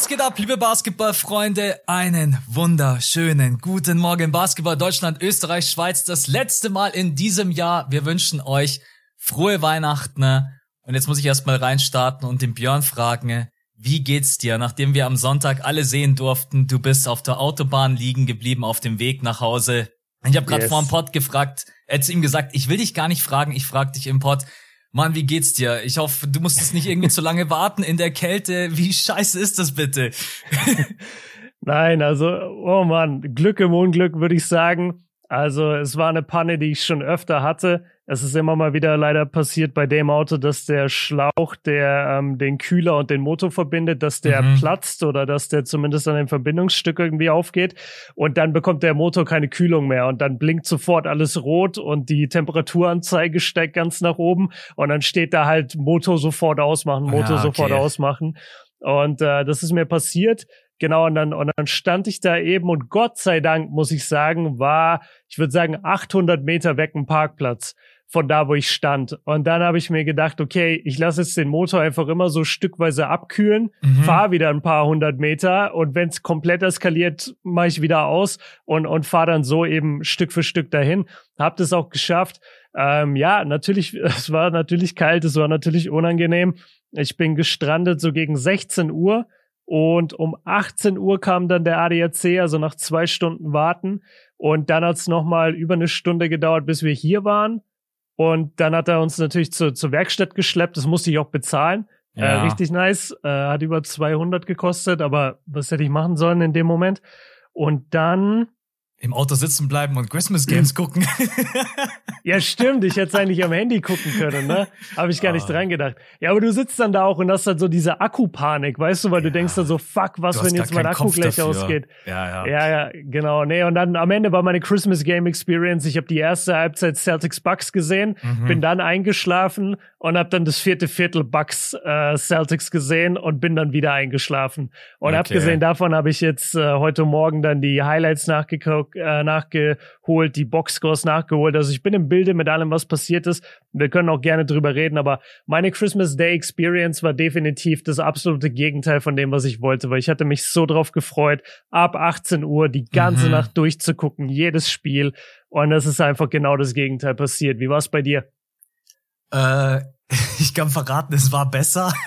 Was geht ab, liebe Basketballfreunde? Einen wunderschönen guten Morgen Basketball Deutschland, Österreich, Schweiz. Das letzte Mal in diesem Jahr. Wir wünschen euch frohe Weihnachten. Und jetzt muss ich erstmal reinstarten und den Björn fragen, wie geht's dir, nachdem wir am Sonntag alle sehen durften, du bist auf der Autobahn liegen geblieben auf dem Weg nach Hause. Ich habe gerade yes. vor dem Pod gefragt, er hat zu ihm gesagt, ich will dich gar nicht fragen, ich frag dich im Pod. Mann, wie geht's dir? Ich hoffe, du musstest nicht irgendwie zu lange warten in der Kälte. Wie scheiße ist das bitte? Nein, also, oh Mann, Glück im Unglück würde ich sagen. Also es war eine Panne, die ich schon öfter hatte. Es ist immer mal wieder leider passiert bei dem Auto, dass der Schlauch, der ähm, den Kühler und den Motor verbindet, dass der mhm. platzt oder dass der zumindest an dem Verbindungsstück irgendwie aufgeht. Und dann bekommt der Motor keine Kühlung mehr und dann blinkt sofort alles rot und die Temperaturanzeige steigt ganz nach oben und dann steht da halt Motor sofort ausmachen, Motor ja, okay. sofort ausmachen. Und äh, das ist mir passiert. Genau, und dann, und dann stand ich da eben und Gott sei Dank, muss ich sagen, war, ich würde sagen, 800 Meter weg ein Parkplatz von da, wo ich stand. Und dann habe ich mir gedacht, okay, ich lasse jetzt den Motor einfach immer so stückweise abkühlen, mhm. fahre wieder ein paar hundert Meter und wenn es komplett eskaliert, mache ich wieder aus und, und fahre dann so eben Stück für Stück dahin. Hab das auch geschafft. Ähm, ja, natürlich, es war natürlich kalt, es war natürlich unangenehm. Ich bin gestrandet so gegen 16 Uhr und um 18 Uhr kam dann der ADAC, also nach zwei Stunden warten. Und dann hat es nochmal über eine Stunde gedauert, bis wir hier waren. Und dann hat er uns natürlich zur, zur Werkstatt geschleppt. Das musste ich auch bezahlen. Äh, ja. Äh, richtig nice. Äh, hat über 200 gekostet, aber was hätte ich machen sollen in dem Moment? Und dann im Auto sitzen bleiben und Christmas Games gucken. ja, stimmt. Ich hätte es eigentlich am Handy gucken können, ne? Habe ich gar nicht ah. dran gedacht. Ja, aber du sitzt dann da auch und hast dann so diese Akkupanik, weißt du, weil du denkst dann so, fuck, was, wenn jetzt mein Akku Kopf gleich dafür. ausgeht. Ja, ja. Ja, ja, genau. Nee, und dann am Ende war meine Christmas Game Experience. Ich habe die erste Halbzeit Celtics Bucks gesehen, mhm. bin dann eingeschlafen und habe dann das vierte Viertel Bucks äh, Celtics gesehen und bin dann wieder eingeschlafen. Und okay. abgesehen davon habe ich jetzt äh, heute Morgen dann die Highlights nachgeguckt äh, nachgeholt, die Boxscores nachgeholt. Also ich bin im Bilde mit allem, was passiert ist. Wir können auch gerne drüber reden, aber meine Christmas Day Experience war definitiv das absolute Gegenteil von dem, was ich wollte, weil ich hatte mich so drauf gefreut, ab 18 Uhr die ganze mhm. Nacht durchzugucken, jedes Spiel. Und das ist einfach genau das Gegenteil passiert. Wie war es bei dir? Äh, ich kann verraten, es war besser.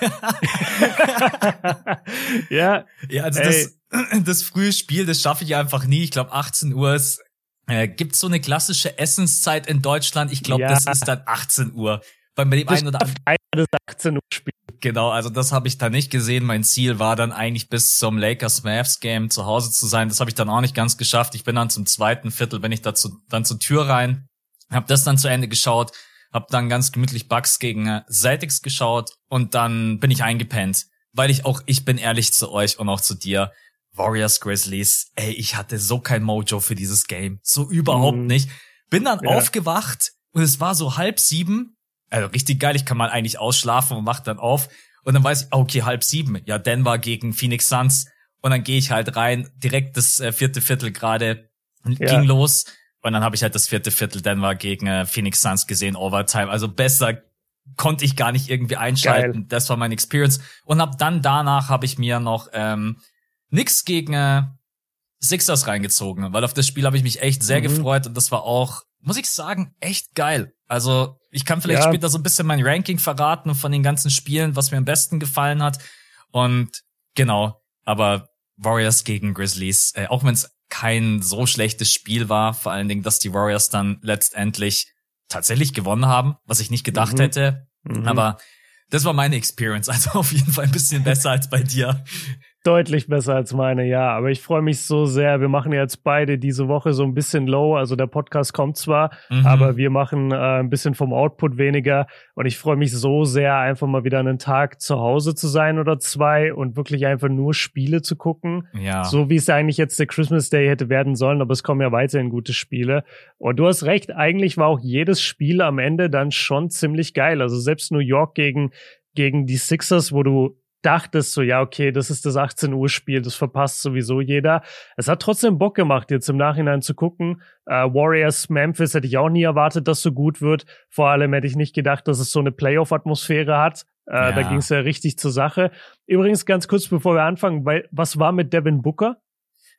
ja. Ja, also das, das frühe Spiel, das schaffe ich einfach nie. Ich glaube, 18 Uhr ist, äh, gibt so eine klassische Essenszeit in Deutschland. Ich glaube, ja. das ist dann 18 Uhr. Bei dem einen oder anderen. 18 Uhr Spiel. Genau, also das habe ich da nicht gesehen. Mein Ziel war dann eigentlich bis zum Lakers Mavs Game zu Hause zu sein. Das habe ich dann auch nicht ganz geschafft. Ich bin dann zum zweiten Viertel, bin ich dazu dann zur Tür rein, habe das dann zu Ende geschaut, habe dann ganz gemütlich Bucks gegen äh, Celtics geschaut und dann bin ich eingepennt, weil ich auch ich bin ehrlich zu euch und auch zu dir. Warriors Grizzlies, ey, ich hatte so kein Mojo für dieses Game. So überhaupt mhm. nicht. Bin dann ja. aufgewacht und es war so halb sieben. Also richtig geil, ich kann mal eigentlich ausschlafen und mach dann auf. Und dann weiß ich, okay, halb sieben. Ja, Denver gegen Phoenix Suns. Und dann gehe ich halt rein, direkt das äh, vierte Viertel gerade ja. ging los. Und dann habe ich halt das vierte Viertel Denver gegen äh, Phoenix Suns gesehen, Overtime. Also besser konnte ich gar nicht irgendwie einschalten. Geil. Das war meine Experience. Und ab dann danach habe ich mir noch ähm, nix gegen äh, Sixers reingezogen, weil auf das Spiel habe ich mich echt sehr mhm. gefreut und das war auch, muss ich sagen, echt geil. Also ich kann vielleicht ja. später so ein bisschen mein Ranking verraten von den ganzen Spielen, was mir am besten gefallen hat. Und genau, aber Warriors gegen Grizzlies, äh, auch wenn es kein so schlechtes Spiel war, vor allen Dingen, dass die Warriors dann letztendlich tatsächlich gewonnen haben, was ich nicht gedacht mhm. hätte. Mhm. Aber das war meine Experience, also auf jeden Fall ein bisschen besser als bei dir. Deutlich besser als meine, ja. Aber ich freue mich so sehr. Wir machen jetzt beide diese Woche so ein bisschen low. Also der Podcast kommt zwar, mhm. aber wir machen äh, ein bisschen vom Output weniger. Und ich freue mich so sehr, einfach mal wieder einen Tag zu Hause zu sein oder zwei und wirklich einfach nur Spiele zu gucken. Ja. So wie es eigentlich jetzt der Christmas Day hätte werden sollen. Aber es kommen ja weiterhin gute Spiele. Und du hast recht, eigentlich war auch jedes Spiel am Ende dann schon ziemlich geil. Also selbst New York gegen, gegen die Sixers, wo du dachtest so, ja, okay, das ist das 18 Uhr Spiel, das verpasst sowieso jeder. Es hat trotzdem Bock gemacht, jetzt im Nachhinein zu gucken. Äh, Warriors Memphis hätte ich auch nie erwartet, dass so gut wird. Vor allem hätte ich nicht gedacht, dass es so eine Playoff-Atmosphäre hat. Äh, ja. Da ging es ja richtig zur Sache. Übrigens, ganz kurz bevor wir anfangen, weil, was war mit Devin Booker?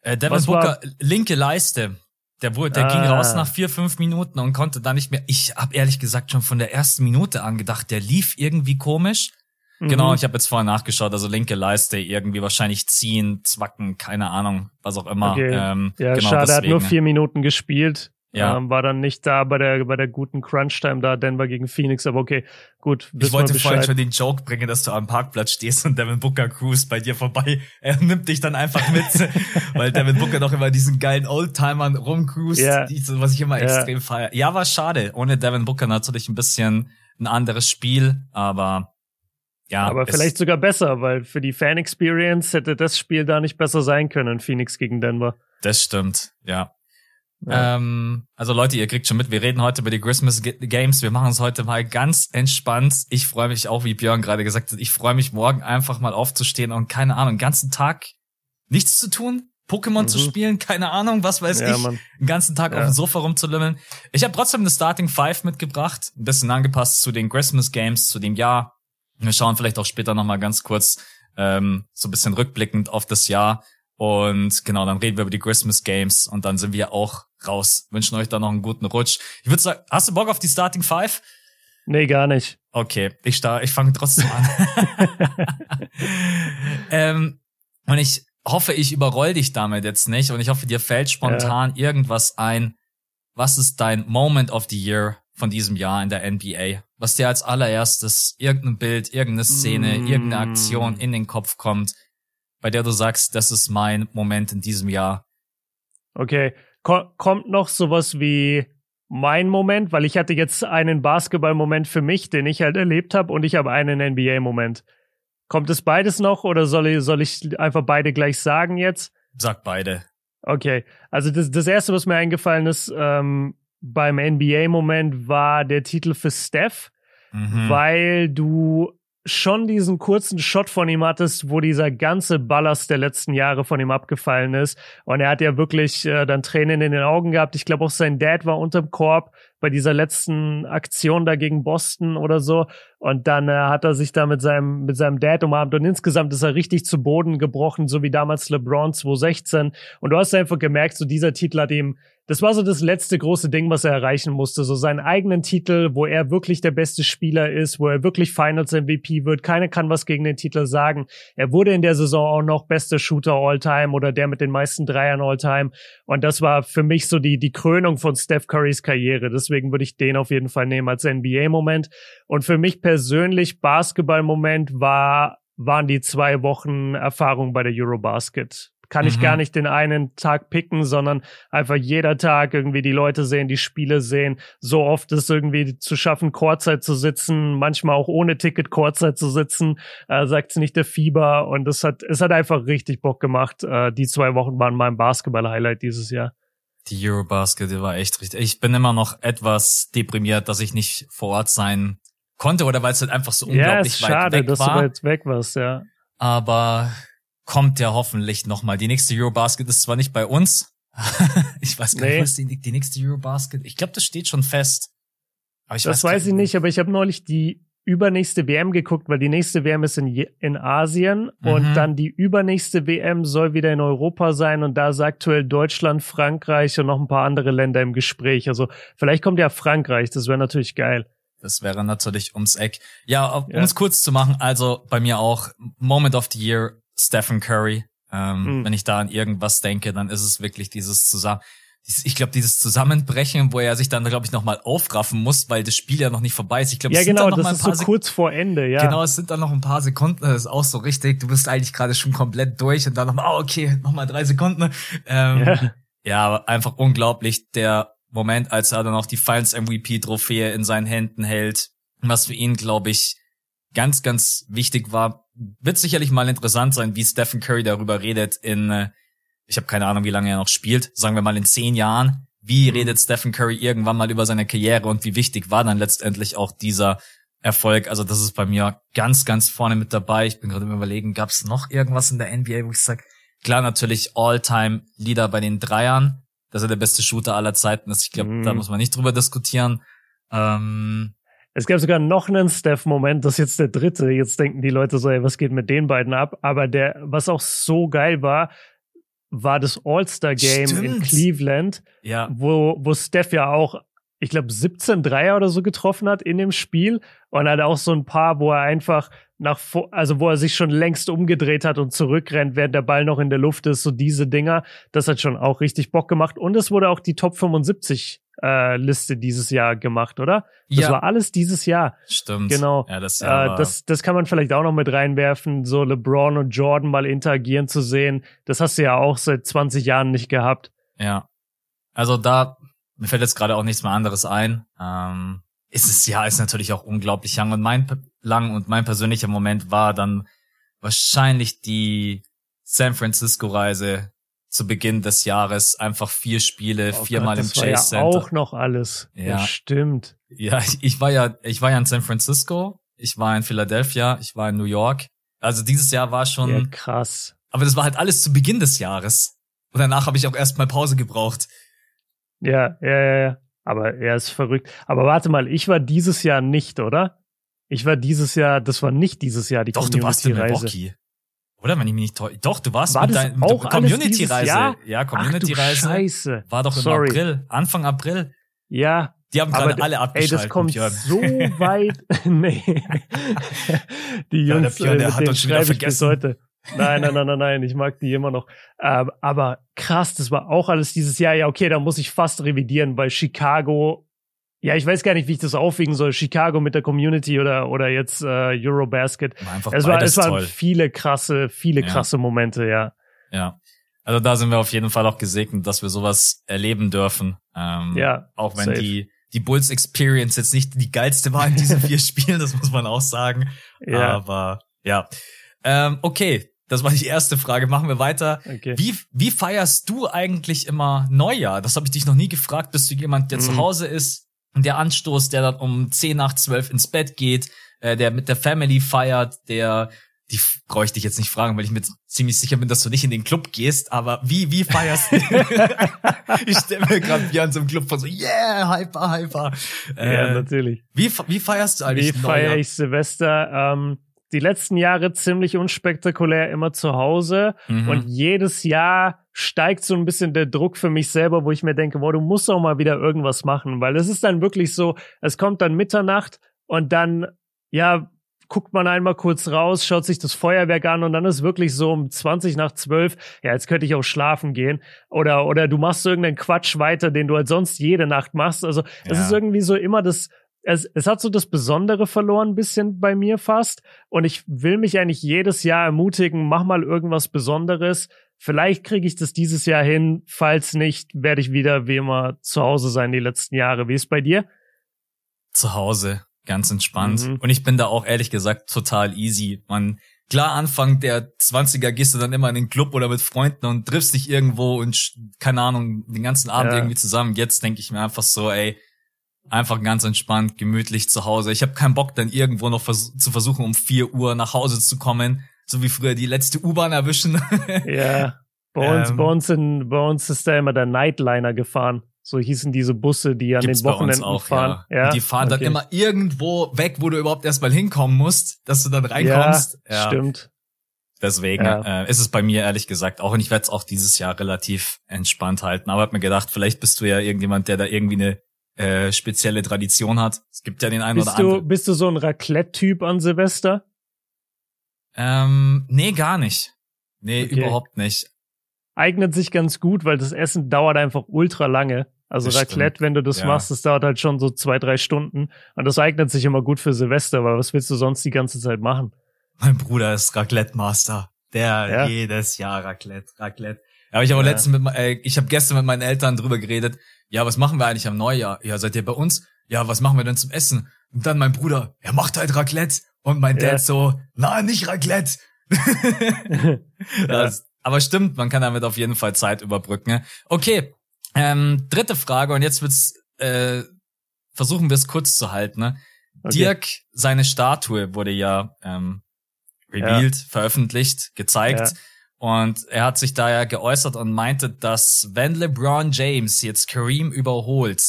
Äh, Devin was Booker, war? linke Leiste. Der, wurde, der ah. ging raus nach vier, fünf Minuten und konnte da nicht mehr. Ich habe ehrlich gesagt schon von der ersten Minute an gedacht, der lief irgendwie komisch. Genau, mhm. Genau, ich habe jetzt vorher nachgeschaut, also linke Leiste irgendwie wahrscheinlich ziehen, zwacken, keine Ahnung, was auch immer. Okay. Ähm, ja, genau schade, er hat nur vier Minuten gespielt. Ja. Ähm, war dann nicht da bei der, bei der guten Crunch-Time da, Denver gegen Phoenix, aber okay, gut. Ich wollte vorhin schon den Joke bringen, dass du am Parkplatz stehst und Devin Booker cruise bei dir vorbei. Er nimmt dich dann einfach mit, weil Devin Booker doch immer diesen geilen Oldtimern rumcruist, yeah. was ich immer yeah. extrem feiere. Ja, war schade. Ohne Devin Booker natürlich ein bisschen ein anderes Spiel, aber ja. Aber vielleicht sogar besser, weil für die Fan-Experience hätte das Spiel da nicht besser sein können, Phoenix gegen Denver. Das stimmt, ja. Ja. Ähm, also Leute, ihr kriegt schon mit, wir reden heute über die Christmas Games. Wir machen es heute mal ganz entspannt. Ich freue mich auch, wie Björn gerade gesagt hat, ich freue mich morgen einfach mal aufzustehen und keine Ahnung, den ganzen Tag nichts zu tun, Pokémon mhm. zu spielen, keine Ahnung, was weiß ja, ich, Mann. den ganzen Tag ja. auf dem Sofa rumzulümmeln. Ich habe trotzdem eine Starting Five mitgebracht, ein bisschen angepasst zu den Christmas Games, zu dem Jahr. Wir schauen vielleicht auch später nochmal ganz kurz ähm, so ein bisschen rückblickend auf das Jahr und genau, dann reden wir über die Christmas Games und dann sind wir auch raus. Wünschen euch da noch einen guten Rutsch. Ich würde sagen, hast du Bock auf die Starting Five? Nee, gar nicht. Okay, ich starte, ich fange trotzdem an. ähm, und ich hoffe, ich überroll dich damit jetzt nicht und ich hoffe, dir fällt spontan ja. irgendwas ein. Was ist dein Moment of the Year von diesem Jahr in der NBA? Was dir als allererstes irgendein Bild, irgendeine Szene, mm. irgendeine Aktion in den Kopf kommt, bei der du sagst, das ist mein Moment in diesem Jahr? Okay, Ko kommt noch sowas wie mein Moment, weil ich hatte jetzt einen Basketball-Moment für mich, den ich halt erlebt habe, und ich habe einen NBA-Moment. Kommt es beides noch oder soll ich, soll ich einfach beide gleich sagen jetzt? Sag beide. Okay, also das, das erste, was mir eingefallen ist ähm, beim NBA-Moment, war der Titel für Steph, mhm. weil du schon diesen kurzen Shot von ihm hattest, wo dieser ganze Ballast der letzten Jahre von ihm abgefallen ist. Und er hat ja wirklich äh, dann Tränen in den Augen gehabt. Ich glaube auch sein Dad war unterm Korb bei dieser letzten Aktion da gegen Boston oder so. Und dann äh, hat er sich da mit seinem, mit seinem Dad umarmt. Und insgesamt ist er richtig zu Boden gebrochen, so wie damals LeBron 2016. Und du hast einfach gemerkt, so dieser Titel hat ihm das war so das letzte große Ding, was er erreichen musste. So seinen eigenen Titel, wo er wirklich der beste Spieler ist, wo er wirklich Finals MVP wird. Keiner kann was gegen den Titel sagen. Er wurde in der Saison auch noch bester Shooter all time oder der mit den meisten Dreiern all time. Und das war für mich so die, die Krönung von Steph Currys Karriere. Deswegen würde ich den auf jeden Fall nehmen als NBA-Moment. Und für mich persönlich Basketball-Moment war waren die zwei Wochen Erfahrung bei der Eurobasket kann ich mhm. gar nicht den einen Tag picken, sondern einfach jeder Tag irgendwie die Leute sehen, die Spiele sehen. So oft ist irgendwie zu schaffen, Chorzeit zu sitzen, manchmal auch ohne Ticket Chorzeit zu sitzen, äh, sagt nicht der Fieber. Und es hat, es hat einfach richtig Bock gemacht. Äh, die zwei Wochen waren mein Basketball-Highlight dieses Jahr. Die Eurobasket, die war echt richtig. Ich bin immer noch etwas deprimiert, dass ich nicht vor Ort sein konnte oder weil es halt einfach so unglaublich ja, ist weit schade, weg war. dass du weit weg warst, ja. Aber kommt ja hoffentlich nochmal. Die nächste Eurobasket ist zwar nicht bei uns. ich weiß gar nicht, was die, die nächste Eurobasket. Ich glaube, das steht schon fest. Aber ich das weiß, weiß ich nicht, aber ich habe neulich die übernächste WM geguckt, weil die nächste WM ist in, in Asien mhm. und dann die übernächste WM soll wieder in Europa sein und da ist aktuell Deutschland, Frankreich und noch ein paar andere Länder im Gespräch. Also vielleicht kommt ja Frankreich, das wäre natürlich geil. Das wäre natürlich ums Eck. Ja, um es ja. kurz zu machen, also bei mir auch Moment of the Year Stephen Curry. Ähm, mhm. Wenn ich da an irgendwas denke, dann ist es wirklich dieses zusammen. Ich glaube, dieses Zusammenbrechen, wo er sich dann, glaube ich, nochmal aufraffen muss, weil das Spiel ja noch nicht vorbei ist. Ich glaube, ja, es genau, sind dann noch das mal ein ist so kurz vor Ende, ja. Genau, es sind dann noch ein paar Sekunden. Das ist auch so richtig. Du bist eigentlich gerade schon komplett durch und dann nochmal, oh, okay, nochmal drei Sekunden. Ähm, ja. ja, einfach unglaublich. Der Moment, als er dann auch die Finals MVP Trophäe in seinen Händen hält, was für ihn, glaube ich, ganz, ganz wichtig war. Wird sicherlich mal interessant sein, wie Stephen Curry darüber redet in, äh, ich habe keine Ahnung, wie lange er noch spielt, sagen wir mal in zehn Jahren. Wie mhm. redet Stephen Curry irgendwann mal über seine Karriere und wie wichtig war dann letztendlich auch dieser Erfolg? Also das ist bei mir ganz, ganz vorne mit dabei. Ich bin gerade im Überlegen, gab es noch irgendwas in der NBA, wo ich sage, klar natürlich All-Time-Leader bei den Dreiern, dass er der beste Shooter aller Zeiten ist. Ich glaube, mhm. da muss man nicht drüber diskutieren. Ähm, Es gab sogar noch einen Steph-Moment, das ist jetzt der dritte. Jetzt denken die Leute so, ey, was geht mit den beiden ab? Aber der, was auch so geil war, war das All-Star-Game in Cleveland, ja. wo, wo Steph ja auch, ich glaube, 17 Dreier oder so getroffen hat in dem Spiel und hat auch so ein paar, wo er einfach nach, also wo er sich schon längst umgedreht hat und zurückrennt, während der Ball noch in der Luft ist, so diese Dinger, das hat schon auch richtig Bock gemacht und es wurde auch die Top 75 äh, Liste dieses Jahr gemacht, oder? Das ja. war alles dieses Jahr. Stimmt. Genau. Ja, das, äh, das, das kann man vielleicht auch noch mit reinwerfen, so LeBron und Jordan mal interagieren zu sehen. Das hast du ja auch seit 20 Jahren nicht gehabt. Ja. Also da, mir fällt jetzt gerade auch nichts mehr anderes ein. Ähm, ist es ja, ist natürlich auch unglaublich lang und mein, lang und mein persönlicher Moment war dann wahrscheinlich die San Francisco Reise zu Beginn des Jahres einfach vier Spiele, oh viermal Gott, im Chase ja Center. Auch noch alles. Ja, ja stimmt. Ja, ich, war ja, ich war ja in San Francisco, ich war in Philadelphia, ich war in New York. Also dieses Jahr war schon ja, krass. Aber das war halt alles zu Beginn des Jahres. Und danach habe ich auch erstmal Pause gebraucht. Ja, ja, ja, ja. Aber er ist verrückt. Aber warte mal, ich war dieses Jahr nicht, oder? Ich war dieses Jahr, das war nicht dieses Jahr die Doch, Community du warst in Milwaukee. Oder wenn ich mich nicht täusche. Doch, du warst war mit deinem Community-Reise. Ja, Community-Reise. Scheiße. War doch im Sorry. April, Anfang April. Ja. Die haben gerade alle abgeschaltet. Ey, das kommt so weit. nee. Die Jungs, ja, der Björn, der äh, hat uns schon wieder vergessen. Heute. Nein, nein, nein, nein, nein, ich mag die immer noch. Ähm, aber krass, das war auch alles dieses Jahr. Ja, okay, da muss ich fast revidieren, weil Chicago ja, ich weiß gar nicht, wie ich das aufwiegen soll. Chicago mit der Community oder oder jetzt äh, Eurobasket. Einfach es war es waren toll. viele krasse, viele Ja. krasse Momente, ja. Ja. Also da sind wir auf jeden Fall auch gesegnet, dass wir sowas erleben dürfen. Ähm, Ja, Auch wenn safe. die, die Bulls Experience jetzt nicht die geilste war in diesen vier Spielen, das muss man auch sagen. Ja, Aber ja. Ähm, okay, das war die erste Frage. Machen wir weiter. okay. Wie, wie feierst du eigentlich immer Neujahr? Das habe ich dich noch nie gefragt. Bist du jemand, der Mhm. zu Hause ist? Der Anstoß, der dann um 10 nach 12 ins Bett geht, äh, der mit der Family feiert, der, die brauche ich dich jetzt nicht fragen, weil ich mir ziemlich sicher bin, dass du nicht in den Club gehst, aber wie, wie feierst du? ich stelle mir gerade Björn so im Club vor, so, yeah, hyper, hyper. Äh, ja, natürlich. wie, wie feierst du Wie eigentlich feiere Neujahr? ich Silvester? Ähm, die letzten Jahre ziemlich unspektakulär immer zu Hause. Mhm. Und jedes Jahr steigt so ein bisschen der Druck für mich selber, wo ich mir denke, boah, du musst auch mal wieder irgendwas machen, weil es ist dann wirklich so, es kommt dann Mitternacht und dann, ja, guckt man einmal kurz raus, schaut sich das Feuerwerk an und dann ist wirklich so um 20 nach 12, ja, jetzt könnte ich auch schlafen gehen. Oder, oder du machst irgendeinen Quatsch weiter, den du halt sonst jede Nacht machst. Also es Ja. ist irgendwie so immer das, es, es hat so das Besondere verloren, ein bisschen bei mir fast. Und ich will mich eigentlich jedes Jahr ermutigen, mach mal irgendwas Besonderes. Vielleicht kriege ich das dieses Jahr hin. Falls nicht, werde ich wieder wie immer zu Hause sein die letzten Jahre. Wie ist bei dir? zu Hause, ganz entspannt. Mhm. Und ich bin da auch ehrlich gesagt total easy. Man, klar, Anfang der 20er gehst du dann immer in den Club oder mit Freunden und triffst dich irgendwo und keine Ahnung, den ganzen Abend Ja. irgendwie zusammen. Jetzt denke ich mir einfach so, ey, einfach ganz entspannt, gemütlich zu Hause. Ich habe keinen Bock dann irgendwo noch vers zu versuchen, um 4 Uhr nach Hause zu kommen, so wie früher die letzte U-Bahn erwischen. Ja. Bei uns, Ähm. bei uns in, bei uns ist da immer der Nightliner gefahren. So hießen diese Busse, die an den Wochenenden auch, fahren. ja. Und die fahren okay. dann immer irgendwo weg, wo du überhaupt erstmal hinkommen musst, dass du dann reinkommst. Ja, stimmt. Deswegen Ja. äh, ist es bei mir ehrlich gesagt auch und ich werde es auch dieses Jahr relativ entspannt halten. Aber hab mir gedacht, vielleicht bist du ja irgendjemand, der da irgendwie eine äh, spezielle Tradition hat. Es gibt ja den einen Bist oder du, anderen. bist du so ein Raclette-Typ an Silvester? Ähm, nee, gar nicht. Nee, Okay. überhaupt nicht. Eignet sich ganz gut, weil das Essen dauert einfach ultra lange. Also Das Raclette, stimmt. wenn du das Ja. machst, das dauert halt schon so zwei, drei Stunden. Und das eignet sich immer gut für Silvester, weil was willst du sonst die ganze Zeit machen? Mein Bruder ist Raclette-Master. Der Ja. jedes Jahr Raclette, Raclette. Ja, ich habe Ja. letztens mit, äh, ich habe gestern mit meinen Eltern drüber geredet. Ja, was machen wir eigentlich am Neujahr? Ja, seid ihr bei uns? Ja, was machen wir denn zum Essen? Und dann mein Bruder, er macht halt Raclette. Und mein Ja. Dad so, nein, nicht Raclette. Das, aber stimmt, man kann damit auf jeden Fall Zeit überbrücken. Okay, ähm, dritte Frage und jetzt wird's, äh, versuchen wir es kurz zu halten. Ne? Okay. Dirk, seine Statue wurde ja ähm, revealed, veröffentlicht, gezeigt. Und er hat sich da ja geäußert und meinte, dass wenn LeBron James jetzt Kareem überholt,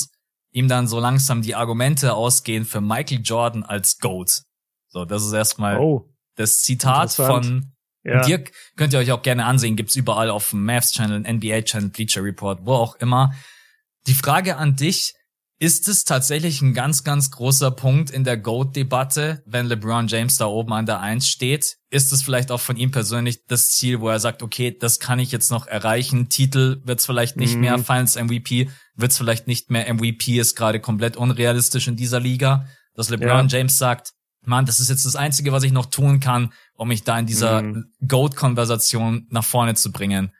ihm dann so langsam die Argumente ausgehen für Michael Jordan als GOAT. So, das ist erstmal oh, das Zitat von ja. Dirk könnt ihr euch auch gerne ansehen, gibt's überall auf dem Mavs Channel, NBA Channel, Bleacher Report, wo auch immer. Die Frage an dich, ist es tatsächlich ein ganz, ganz großer Punkt in der GOAT-Debatte, wenn LeBron James da oben an der Eins steht? Ist es vielleicht auch von ihm persönlich das Ziel, wo er sagt, okay, das kann ich jetzt noch erreichen, Titel wird's vielleicht nicht mhm. mehr, Finals MVP wird's vielleicht nicht mehr, MVP ist gerade komplett unrealistisch in dieser Liga, dass LeBron ja. James sagt, Mann, das ist jetzt das Einzige, was ich noch tun kann, um mich da in dieser mhm. GOAT-Konversation nach vorne zu bringen.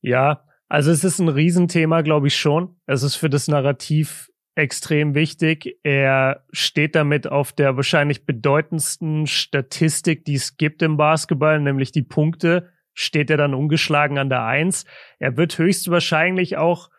Ja, also es ist ein Riesenthema, glaube ich schon. Es ist für das Narrativ extrem wichtig. Er steht damit auf der wahrscheinlich bedeutendsten Statistik, die es gibt im Basketball, nämlich die Punkte, steht er dann ungeschlagen an der Eins. Er wird höchstwahrscheinlich auch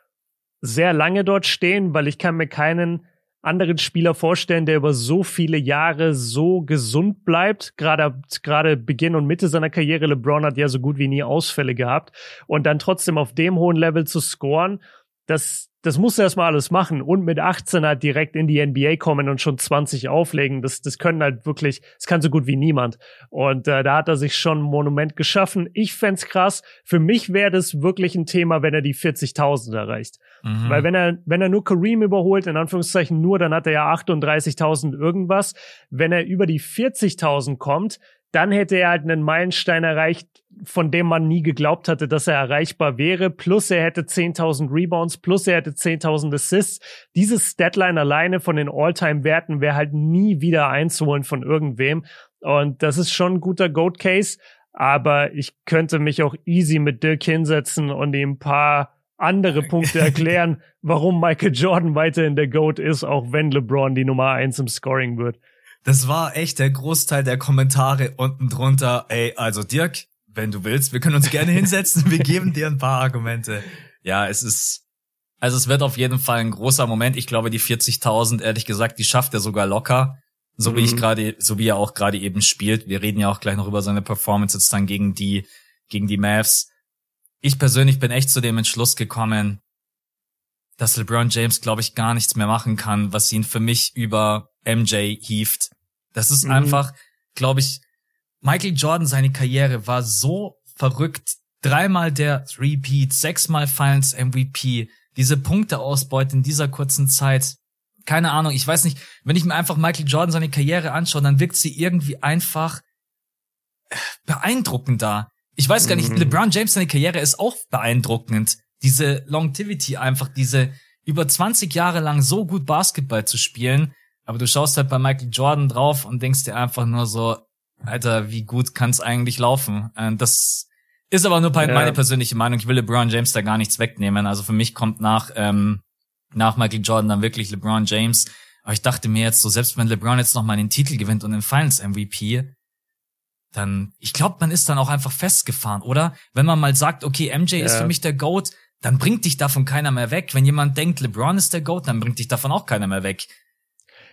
sehr lange dort stehen, weil ich kann mir keinen anderen Spieler vorstellen, der über so viele Jahre so gesund bleibt. Gerade, gerade Beginn und Mitte seiner Karriere. LeBron hat ja so gut wie nie Ausfälle gehabt. Und dann trotzdem auf dem hohen Level zu scoren, das, das muss er erstmal alles machen und mit 18 halt direkt in die NBA kommen und schon 20 auflegen. Das, das können halt wirklich, das kann so gut wie niemand. Und äh, da hat er sich schon ein Monument geschaffen. Ich fände krass. Für mich wäre das wirklich ein Thema, wenn er die 40.000 erreicht. Mhm. Weil wenn er, wenn er nur Kareem überholt, in Anführungszeichen nur, dann hat er ja 38.000 irgendwas. Wenn er über die 40.000 kommt, dann hätte er halt einen Meilenstein erreicht, von dem man nie geglaubt hatte, dass er erreichbar wäre. Plus er hätte 10.000 Rebounds, plus er hätte 10.000 Assists. Dieses Statline alleine von den All-Time-Werten wäre halt nie wieder einzuholen von irgendwem. Und das ist schon ein guter Goat-Case. Aber ich könnte mich auch easy mit Dirk hinsetzen und ihm ein paar andere Punkte erklären, warum Michael Jordan weiterhin der GOAT ist, auch wenn LeBron die Nummer eins im Scoring wird. Das war echt der Großteil der Kommentare unten drunter. Ey, also Dirk, wenn du willst, wir können uns gerne hinsetzen, wir geben dir ein paar Argumente. Ja, es ist, also es wird auf jeden Fall ein großer Moment. Ich glaube, die 40.000, ehrlich gesagt, die schafft er sogar locker. So wie ich mhm. gerade, so wie er auch gerade eben spielt. Wir reden ja auch gleich noch über seine Performance jetzt dann gegen die, gegen die Mavs. Ich persönlich bin echt zu dem Entschluss gekommen, dass LeBron James, glaube ich, gar nichts mehr machen kann, was ihn für mich über MJ hieft. Das ist mhm. einfach, glaube ich, Michael Jordan, seine Karriere war so verrückt. Dreimal der Repeat, sechsmal Finals MVP, diese Punkteausbeute in dieser kurzen Zeit. Keine Ahnung, ich weiß nicht, wenn ich mir einfach Michael Jordan seine Karriere anschaue, dann wirkt sie irgendwie einfach beeindruckender. Ich weiß gar nicht, mhm. LeBron James seine Karriere ist auch beeindruckend. Diese Longevity einfach, diese über 20 Jahre lang so gut Basketball zu spielen, aber du schaust halt bei Michael Jordan drauf und denkst dir einfach nur so, Alter, wie gut kann's eigentlich laufen? Äh, das ist aber nur meine ja. persönliche Meinung. Ich will LeBron James da gar nichts wegnehmen. Also für mich kommt nach, ähm, nach Michael Jordan dann wirklich LeBron James. Aber ich dachte mir jetzt so, selbst wenn LeBron jetzt noch mal den Titel gewinnt und den Finals MVP, dann, ich glaube, man ist dann auch einfach festgefahren, oder? Wenn man mal sagt, okay, MJ ja. ist für mich der GOAT, dann bringt dich davon keiner mehr weg. Wenn jemand denkt, LeBron ist der GOAT, dann bringt dich davon auch keiner mehr weg.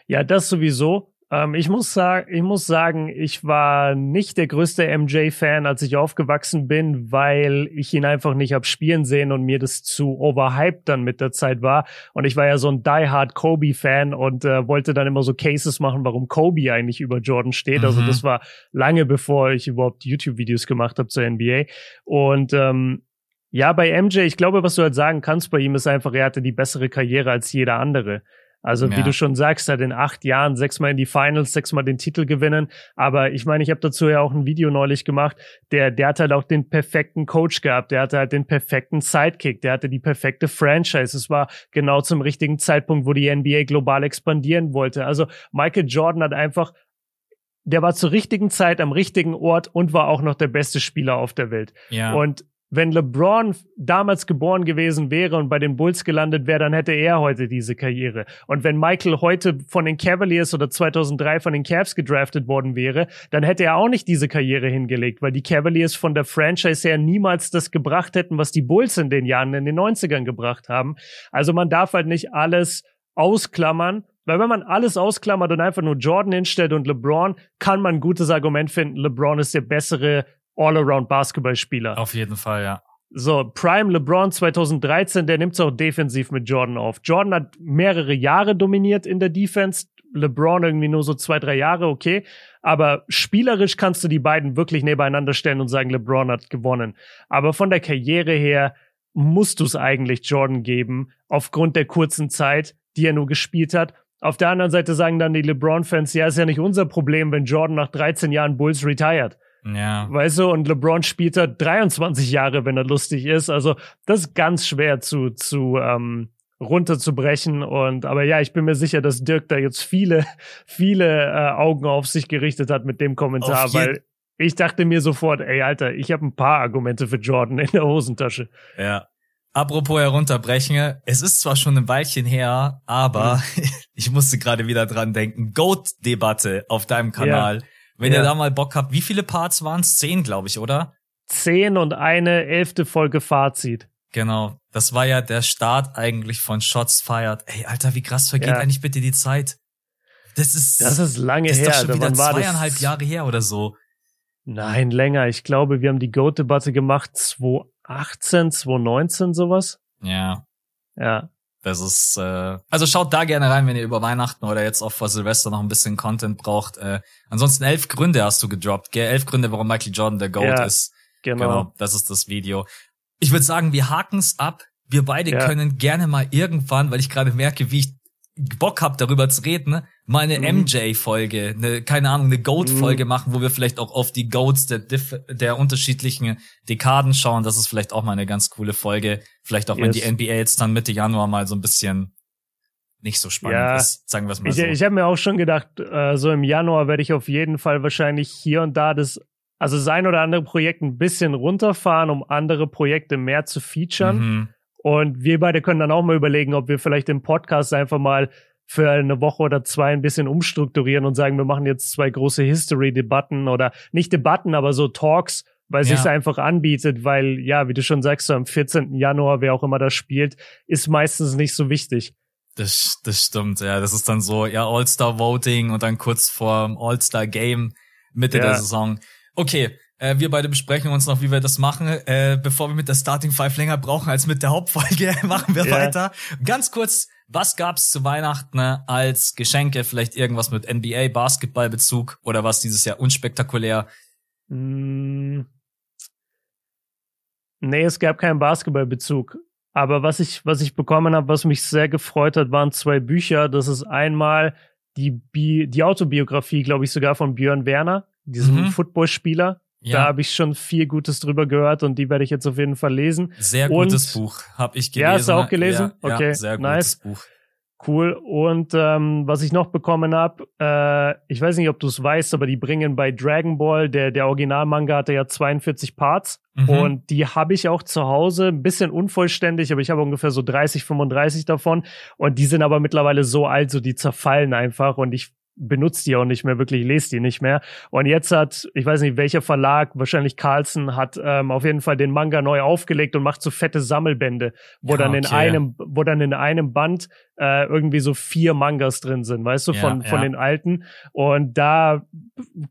Ja, das sowieso. Ähm, ich muss sagen, ich muss sagen, ich war nicht der größte MJ-Fan, als ich aufgewachsen bin, weil ich ihn einfach nicht hab spielen sehen und mir das zu overhyped dann mit der Zeit war. Und ich war ja so ein diehard Kobe-Fan und äh, wollte dann immer so Cases machen, warum Kobe eigentlich über Jordan steht. Also mhm. Also das war lange bevor ich überhaupt YouTube-Videos gemacht habe zur NBA. Und ähm, ja, bei MJ, ich glaube, was du halt sagen kannst bei ihm ist einfach, er hatte die bessere Karriere als jeder andere. Also ja. wie du schon sagst, hat in acht Jahren sechsmal in die Finals, sechsmal den Titel gewinnen. Aber ich meine, ich habe dazu ja auch ein Video neulich gemacht. Der, der hat halt auch den perfekten Coach gehabt. Der hatte halt den perfekten Sidekick. Der hatte die perfekte Franchise. Es war genau zum richtigen Zeitpunkt, wo die NBA global expandieren wollte. Also Michael Jordan hat einfach der war zur richtigen Zeit am richtigen Ort und war auch noch der beste Spieler auf der Welt. Ja. Und wenn LeBron damals geboren gewesen wäre und bei den Bulls gelandet wäre, dann hätte er heute diese Karriere. Und wenn Michael heute von den Cavaliers oder 2003 von den Cavs gedraftet worden wäre, dann hätte er auch nicht diese Karriere hingelegt, weil die Cavaliers von der Franchise her niemals das gebracht hätten, was die Bulls in den Jahren in den 90ern gebracht haben. Also man darf halt nicht alles ausklammern, weil wenn man alles ausklammert und einfach nur Jordan hinstellt und LeBron, kann man ein gutes Argument finden, LeBron ist der bessere All-Around-Basketballspieler. Auf jeden Fall, ja. So, Prime LeBron 2013, der nimmt es auch defensiv mit Jordan auf. Jordan hat mehrere Jahre dominiert in der Defense. LeBron irgendwie nur so zwei, drei Jahre, okay. Aber spielerisch kannst du die beiden wirklich nebeneinander stellen und sagen, LeBron hat gewonnen. Aber von der Karriere her musst du es eigentlich Jordan geben, aufgrund der kurzen Zeit, die er nur gespielt hat. Auf der anderen Seite sagen dann die LeBron-Fans, ja, ist ja nicht unser Problem, wenn Jordan nach 13 Jahren Bulls retired. Ja. Weißt du, und LeBron spielt da 23 Jahre, wenn er lustig ist. Also, das ist ganz schwer zu, zu ähm, runterzubrechen. Und aber ja, ich bin mir sicher, dass Dirk da jetzt viele, viele äh, Augen auf sich gerichtet hat mit dem Kommentar, weil ich dachte mir sofort, ey, Alter, ich habe ein paar Argumente für Jordan in der Hosentasche. Ja. Apropos herunterbrechen, es ist zwar schon ein Weilchen her, aber mhm. ich musste gerade wieder dran denken. Goat-Debatte auf deinem Kanal. Ja. Wenn ja. ihr da mal Bock habt, wie viele Parts waren es? Zehn, glaube ich, oder? Zehn und eine elfte Folge Fazit. Genau. Das war ja der Start eigentlich von Shots Fired. Ey, Alter, wie krass vergeht ja. eigentlich bitte die Zeit? Das ist, das ist lange das her. Das ist doch schon wieder zweieinhalb Jahre her oder so. Nein, länger. Ich glaube, wir haben die Goat-Debatte gemacht 2018, 2019, sowas. Ja. Ja. Das ist, äh, also schaut da gerne rein, wenn ihr über Weihnachten oder jetzt auch vor Silvester noch ein bisschen Content braucht. Äh, ansonsten elf Gründe hast du gedroppt, gell? Elf Gründe, warum Michael Jordan der GOAT ja, ist. Genau. genau. Das ist das Video. Ich würde sagen, wir haken's ab. Wir beide ja. können gerne mal irgendwann, weil ich gerade merke, wie ich Bock hab, darüber zu reden, mal eine mhm. MJ-Folge, eine, keine Ahnung, eine Goat-Folge mhm. machen, wo wir vielleicht auch auf die Goats der, der unterschiedlichen Dekaden schauen. Das ist vielleicht auch mal eine ganz coole Folge. Vielleicht auch, yes. wenn die NBA jetzt dann Mitte Januar mal so ein bisschen nicht so spannend ja, ist, sagen wir es mal ich, so. Ich habe mir auch schon gedacht, äh, so im Januar werde ich auf jeden Fall wahrscheinlich hier und da das, also sein oder andere Projekt ein bisschen runterfahren, um andere Projekte mehr zu featuren. Mhm. Und wir beide können dann auch mal überlegen, ob wir vielleicht den Podcast einfach mal für eine Woche oder zwei ein bisschen umstrukturieren und sagen, wir machen jetzt zwei große History-Debatten oder nicht Debatten, aber so Talks, weil ja. sich einfach anbietet, weil, ja, wie du schon sagst, so am 14. Januar, wer auch immer das spielt, ist meistens nicht so wichtig. Das, das stimmt, ja. Das ist dann so, ja, All-Star-Voting und dann kurz vor All-Star-Game Mitte ja. der Saison. Okay, äh, wir beide besprechen uns noch, wie wir das machen. Äh, bevor wir mit der Starting Five länger brauchen als mit der Hauptfolge, machen wir yeah. weiter. Ganz kurz, was gab's zu Weihnachten ne, als Geschenke? Vielleicht irgendwas mit NBA, Basketballbezug oder was dieses Jahr unspektakulär? Mm. Nee, es gab keinen Basketballbezug. Aber was ich, was ich bekommen habe, was mich sehr gefreut hat, waren zwei Bücher. Das ist einmal die, Bi die Autobiografie, glaube ich, sogar von Björn Werner, diesem mhm. Footballspieler. Ja. Da habe ich schon viel Gutes drüber gehört und die werde ich jetzt auf jeden Fall lesen. Sehr gutes und, Buch, habe ich gelesen. Ja, hast du auch gelesen? Ja, okay, ja, sehr gutes nice. Buch. Cool. Und ähm, was ich noch bekommen habe, äh, ich weiß nicht, ob du es weißt, aber die bringen bei Dragon Ball, der, der Originalmanga hatte ja 42 Parts. Mhm. Und die habe ich auch zu Hause, ein bisschen unvollständig, aber ich habe ungefähr so 30, 35 davon. Und die sind aber mittlerweile so alt, so die zerfallen einfach. Und ich benutzt die auch nicht mehr wirklich, lest die nicht mehr. Und jetzt hat, ich weiß nicht, welcher Verlag, wahrscheinlich Carlson, hat ähm, auf jeden Fall den Manga neu aufgelegt und macht so fette Sammelbände, wo ja, dann in okay. einem, wo dann in einem Band äh, irgendwie so vier Mangas drin sind, weißt du, ja, von, von den alten. Und da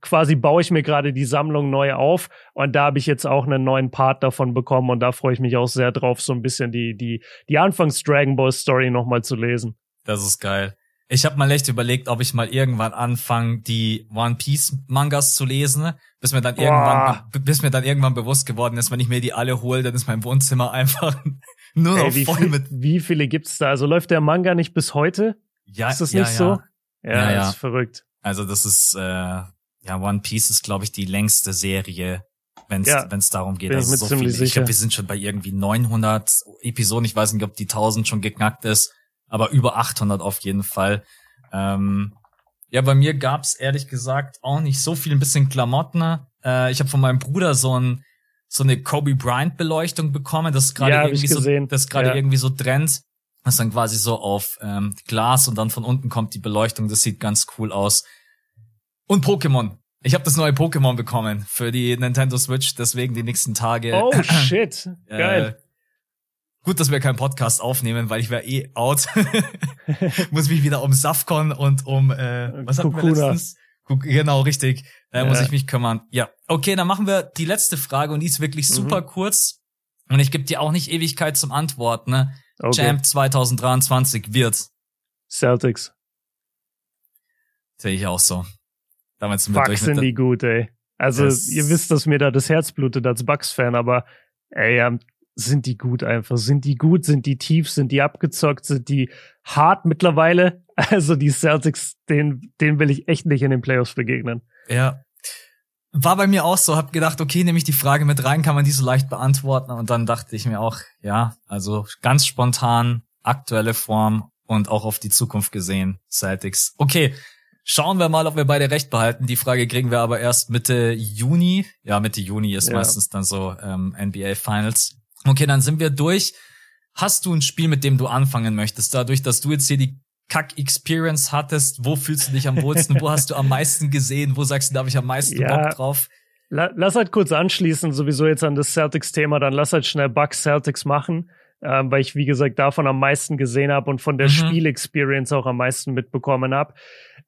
quasi baue ich mir gerade die Sammlung neu auf und da habe ich jetzt auch einen neuen Part davon bekommen und da freue ich mich auch sehr drauf, so ein bisschen die, die, die Anfangs Dragon Ball Story nochmal zu lesen. Das ist geil. Ich habe mal echt überlegt, ob ich mal irgendwann anfange, die One Piece Mangas zu lesen, bis mir dann Boah. irgendwann, bis mir dann irgendwann bewusst geworden ist, wenn ich mir die alle hole, dann ist mein Wohnzimmer einfach nur noch Ey, voll viel, mit. Wie viele gibt's da? Also läuft der Manga nicht bis heute? Ja, ist das ja, nicht ja. so? Ja, ja, ja, das ist verrückt. Also das ist äh, ja One Piece ist, glaube ich, die längste Serie, wenn es Ja, wenn's darum geht. Also so viele. Ich glaube, wir sind schon bei irgendwie 900 Episoden. Ich weiß nicht, ob die 1000 schon geknackt ist, aber über 800 auf jeden Fall. Ähm, ja, bei mir gab's ehrlich gesagt auch nicht so viel, ein bisschen Klamotten. Äh, ich habe von meinem Bruder so ein so eine Kobe Bryant Beleuchtung bekommen, das ist gerade Ja, irgendwie so das ist gerade Ja. irgendwie so Trend. Das ist dann quasi so auf ähm, Glas und dann von unten kommt die Beleuchtung, das sieht ganz cool aus. Und Pokémon. Ich habe das neue Pokémon bekommen für die Nintendo Switch, deswegen die nächsten Tage. Oh shit, geil. Äh, gut, dass wir keinen Podcast aufnehmen, weil ich wäre eh out. muss mich wieder um Safcon und um äh, was hatten wir letztens? Genau, richtig. Da Ja. muss ich mich kümmern. Ja. Okay, dann machen wir die letzte Frage und die ist wirklich Mhm. super kurz. Und ich gebe dir auch nicht Ewigkeit zum Antworten. Ne? Okay. Champ 2023 wird Celtics. Sehe ich auch so. Damit sind wir Bucks sind die gut, ey. Also ihr wisst, dass mir da das Herz blutet als Bucks-Fan, aber ey, ja, sind die gut einfach. Sind die gut, sind die tief, sind die abgezockt, sind die hart mittlerweile. Also die Celtics, den, den will ich echt nicht in den Playoffs begegnen. Ja. War bei mir auch so, hab gedacht, okay, nehme ich die Frage mit rein, kann man die so leicht beantworten. Und dann dachte ich mir auch, ja, also ganz spontan, aktuelle Form und auch auf die Zukunft gesehen, Celtics. Okay, Schauen wir mal, ob wir beide recht behalten. Die Frage kriegen wir aber erst Mitte Juni. Ja, Mitte Juni ist ja. meistens dann so ähm, NBA Finals. Okay, dann sind wir durch. Hast du ein Spiel, mit dem du anfangen möchtest? Dadurch, dass du jetzt hier die Kack-Experience hattest, wo fühlst du dich am wohlsten? wo hast du am meisten gesehen? Wo sagst du, da habe ich am meisten ja. Bock drauf? Lass halt kurz anschließen, sowieso jetzt an das Celtics-Thema, dann lass halt schnell Bucks Celtics machen, ähm, weil ich, wie gesagt, davon am meisten gesehen habe und von der mhm. Spielexperience auch am meisten mitbekommen habe.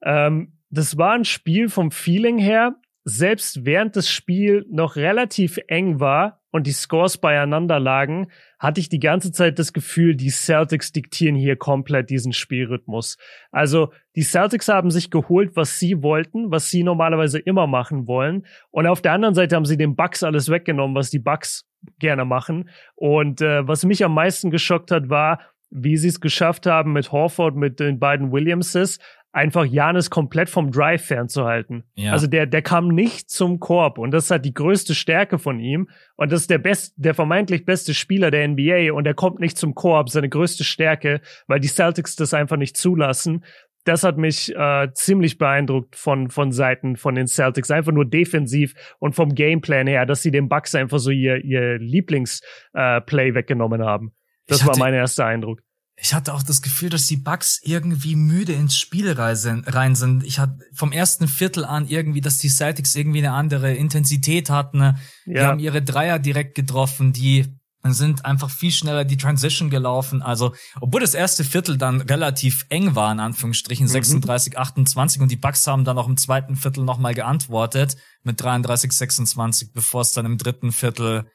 Ähm, das war ein Spiel vom Feeling her, selbst während das Spiel noch relativ eng war und die Scores beieinander lagen, hatte ich die ganze Zeit das Gefühl, die Celtics diktieren hier komplett diesen Spielrhythmus. Also die Celtics haben sich geholt, was sie wollten, was sie normalerweise immer machen wollen. Und auf der anderen Seite haben sie den Bucks alles weggenommen, was die Bucks gerne machen. Und äh, was mich am meisten geschockt hat, war, wie sie es geschafft haben mit Horford, mit den beiden Williamses, einfach Janis komplett vom Drive fernzuhalten. Ja. Also der, der kam nicht zum Korb und das ist halt die größte Stärke von ihm und das ist der best, der vermeintlich beste Spieler der NBA und er kommt nicht zum Korb, seine größte Stärke, weil die Celtics das einfach nicht zulassen. Das hat mich äh, ziemlich beeindruckt von von Seiten von den Celtics, einfach nur defensiv und vom Gameplan her, dass sie den Bucks einfach so ihr ihr Lieblingsplay äh, weggenommen haben. Das hatte, war mein erster Eindruck ich hatte auch das Gefühl, dass die Bugs irgendwie müde ins Spiel rein sind. Ich hatte vom ersten Viertel an irgendwie, dass die Celtics irgendwie eine andere Intensität hatten. Ja. Die haben ihre Dreier direkt getroffen, die sind einfach viel schneller die Transition gelaufen. Also, obwohl das erste Viertel dann relativ eng war, in Anführungsstrichen, mhm. 36, 28, und die Bucks haben dann auch im zweiten Viertel nochmal geantwortet mit 33, 26, bevor es dann im dritten Viertel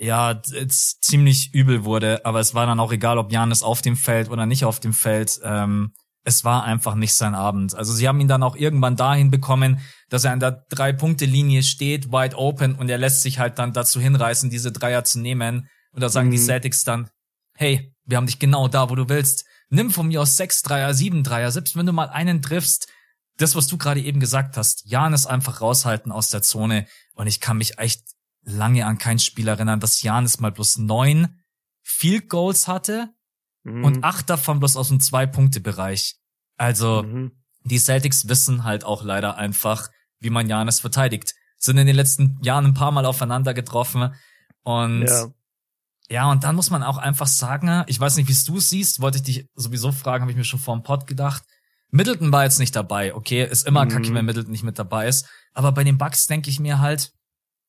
ja, ziemlich übel wurde, aber es war dann auch egal, ob Janis auf dem Feld oder nicht auf dem Feld. Ähm, es war einfach nicht sein Abend. Also sie haben ihn dann auch irgendwann dahin bekommen, dass er an der Drei-Punkte-Linie steht, wide open, und er lässt sich halt dann dazu hinreißen, diese Dreier zu nehmen. Und da sagen mhm. die Celtics dann, hey, wir haben dich genau da, wo du willst. Nimm von mir aus sechs Dreier, sieben Dreier, selbst wenn du mal einen triffst. Das, was du gerade eben gesagt hast, Janis einfach raushalten aus der Zone. Und ich kann mich echt lange an kein Spiel erinnern, dass Janis mal bloß neun Field Goals hatte mhm. und acht davon bloß aus dem Zwei-Punkte-Bereich. Also, mhm. die Celtics wissen halt auch leider einfach, wie man Janis verteidigt. Sind in den letzten Jahren ein paar Mal aufeinander getroffen und ja. ja, und dann muss man auch einfach sagen, ich weiß nicht, wie du es siehst, wollte ich dich sowieso fragen, habe ich mir schon vor dem Pod gedacht. Middleton war jetzt nicht dabei, okay, ist immer mhm. kacke, wenn Middleton nicht mit dabei ist. Aber bei den Bucks denke ich mir halt,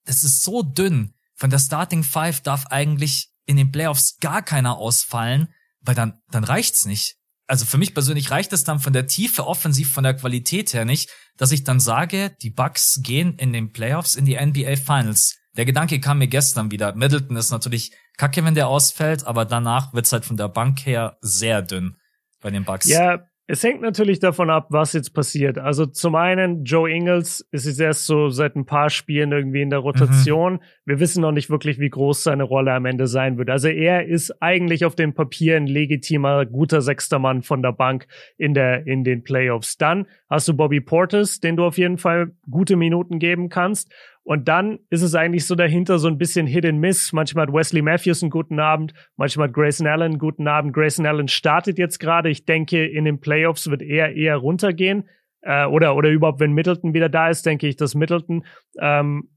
das ist so dünn. Von der Starting Five darf eigentlich in den Playoffs gar keiner ausfallen, weil dann, dann reicht's nicht. Also für mich persönlich reicht es dann von der Tiefe offensiv, von der Qualität her nicht, dass ich dann sage, die Bucks gehen in den Playoffs in die NBA Finals. Der Gedanke kam mir gestern wieder. Middleton ist natürlich kacke, wenn der ausfällt, aber danach wird's halt von der Bank her sehr dünn bei den Bucks. Ja, es hängt natürlich davon ab, was jetzt passiert. Also zum einen, Joe Ingles ist jetzt erst so seit ein paar Spielen irgendwie in der Rotation. Mhm. Wir wissen noch nicht wirklich, wie groß seine Rolle am Ende sein wird. Also er ist eigentlich auf dem Papier ein legitimer, guter sechster Mann von der Bank in der, in den Playoffs. Dann hast du Bobby Portis, den du auf jeden Fall gute Minuten geben kannst. Und dann ist es eigentlich so dahinter so ein bisschen Hit and Miss. Manchmal hat Wesley Matthews einen guten Abend, manchmal hat Grayson Allen einen guten Abend. Grayson Allen startet jetzt gerade. Ich denke, in den Playoffs wird er eher runtergehen. Äh, oder, oder überhaupt, wenn Middleton wieder da ist, denke ich, dass Middleton ähm,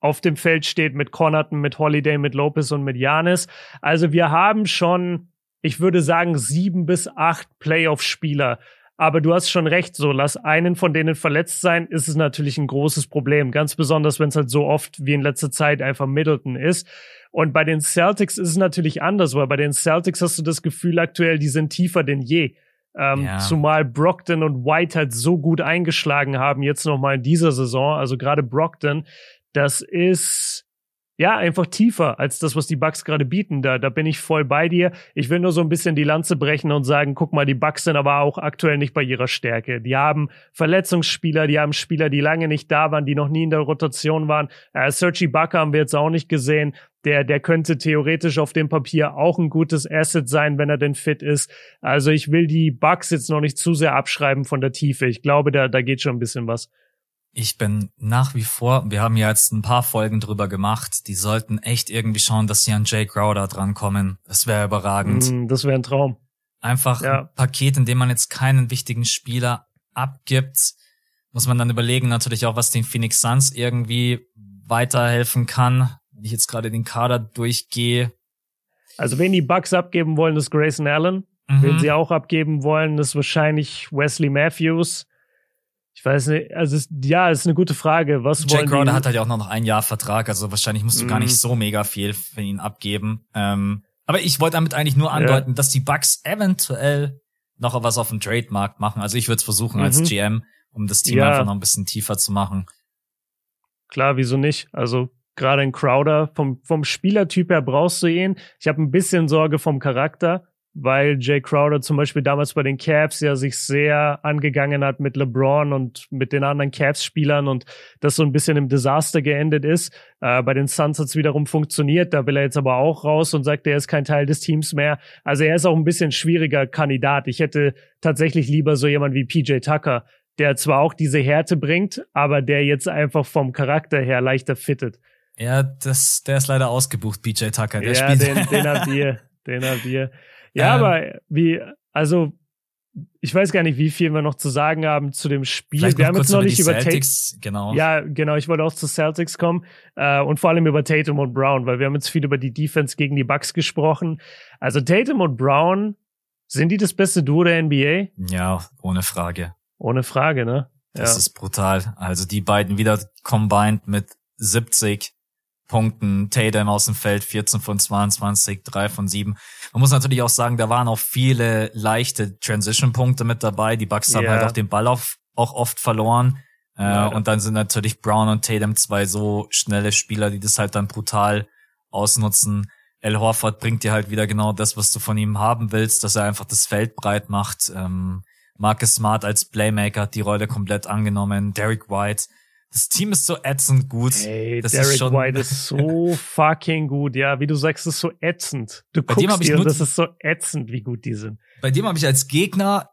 auf dem Feld steht mit Connaughton, mit Holiday, mit Lopez und mit Janis. Also wir haben schon, ich würde sagen, sieben bis acht Playoff-Spieler, aber du hast schon recht, so lass einen von denen verletzt sein, ist es natürlich ein großes Problem. Ganz besonders, wenn es halt so oft wie in letzter Zeit einfach Middleton ist. Und bei den Celtics ist es natürlich anders, weil bei den Celtics hast du das Gefühl aktuell, die sind tiefer denn je. Ähm, ja. Zumal Brockton und White halt so gut eingeschlagen haben, jetzt nochmal in dieser Saison. Also gerade Brockton, das ist, ja, einfach tiefer als das, was die Bucks gerade bieten. Da, da bin ich voll bei dir. Ich will nur so ein bisschen die Lanze brechen und sagen, guck mal, die Bucks sind aber auch aktuell nicht bei ihrer Stärke. Die haben Verletzungsspieler, die haben Spieler, die lange nicht da waren, die noch nie in der Rotation waren. Äh, Sergi Bucker haben wir jetzt auch nicht gesehen. Der, der könnte theoretisch auf dem Papier auch ein gutes Asset sein, wenn er denn fit ist. Also ich will die Bucks jetzt noch nicht zu sehr abschreiben von der Tiefe. Ich glaube, da, da geht schon ein bisschen was ich bin nach wie vor, wir haben ja jetzt ein paar Folgen drüber gemacht, die sollten echt irgendwie schauen, dass sie an Jay Crowder drankommen. Das wäre überragend. Mm, das wäre ein Traum. Einfach ja. ein Paket, in dem man jetzt keinen wichtigen Spieler abgibt. Muss man dann überlegen, natürlich auch, was den Phoenix Suns irgendwie weiterhelfen kann. Wenn ich jetzt gerade den Kader durchgehe. Also, wenn die Bucks abgeben wollen, ist Grayson Allen. Mhm. Wenn sie auch abgeben wollen, ist wahrscheinlich Wesley Matthews. Ich weiß nicht, also es, ja, ist eine gute Frage. Was Jack wollen Crowder hat halt ja auch noch ein Jahr Vertrag, also wahrscheinlich musst du mm. gar nicht mhm. so mega viel für ihn abgeben. Ähm, aber ich wollte damit eigentlich nur andeuten, ja. dass die Bucks eventuell noch was auf dem Trademarkt machen. Also ich würde es versuchen mhm. als GM, um das Team ja. einfach noch ein bisschen tiefer zu machen. Klar, wieso nicht? Also gerade ein Crowder vom vom Spielertyp her brauchst du ihn. Ich habe ein bisschen Sorge vom Charakter weil Jay Crowder zum Beispiel damals bei den Cavs ja sich sehr angegangen hat mit LeBron und mit den anderen Cavs-Spielern und das so ein bisschen im Desaster geendet ist. Äh, bei den Suns hat es wiederum funktioniert, da will er jetzt aber auch raus und sagt, er ist kein Teil des Teams mehr. Also er ist auch ein bisschen schwieriger Kandidat. Ich hätte tatsächlich lieber so jemand wie PJ Tucker, der zwar auch diese Härte bringt, aber der jetzt einfach vom Charakter her leichter fittet. Ja, das, der ist leider ausgebucht, PJ Tucker. Der ja, spielt den, den habt ihr, den habt ihr. Ja, ähm, aber wie, also ich weiß gar nicht, wie viel wir noch zu sagen haben zu dem Spiel. Wir haben jetzt noch nicht über Celtics, Tate, genau. Ja, genau. Ich wollte auch zu Celtics kommen äh, und vor allem über Tatum und Brown, weil wir haben jetzt viel über die Defense gegen die Bucks gesprochen. Also Tatum und Brown, sind die das beste Duo der NBA? Ja, ohne Frage. Ohne Frage, ne? Das ja. ist brutal. Also die beiden wieder combined mit 70 Punkten. Tatum aus dem Feld, 14 von 22, 3 von 7. Man muss natürlich auch sagen, da waren auch viele leichte Transition-Punkte mit dabei. Die Bucks yeah. haben halt auch den Ball auf, auch oft verloren. Äh, ja. Und dann sind natürlich Brown und Tatum zwei so schnelle Spieler, die das halt dann brutal ausnutzen. El Horford bringt dir halt wieder genau das, was du von ihm haben willst, dass er einfach das Feld breit macht. Ähm, Marcus Smart als Playmaker hat die Rolle komplett angenommen. Derek White das Team ist so ätzend gut. Ey, das Derek ist schon White ist so fucking gut. Ja, wie du sagst, ist so ätzend. Du bei guckst dir, das ist so ätzend, wie gut die sind. Bei dem habe ich als Gegner,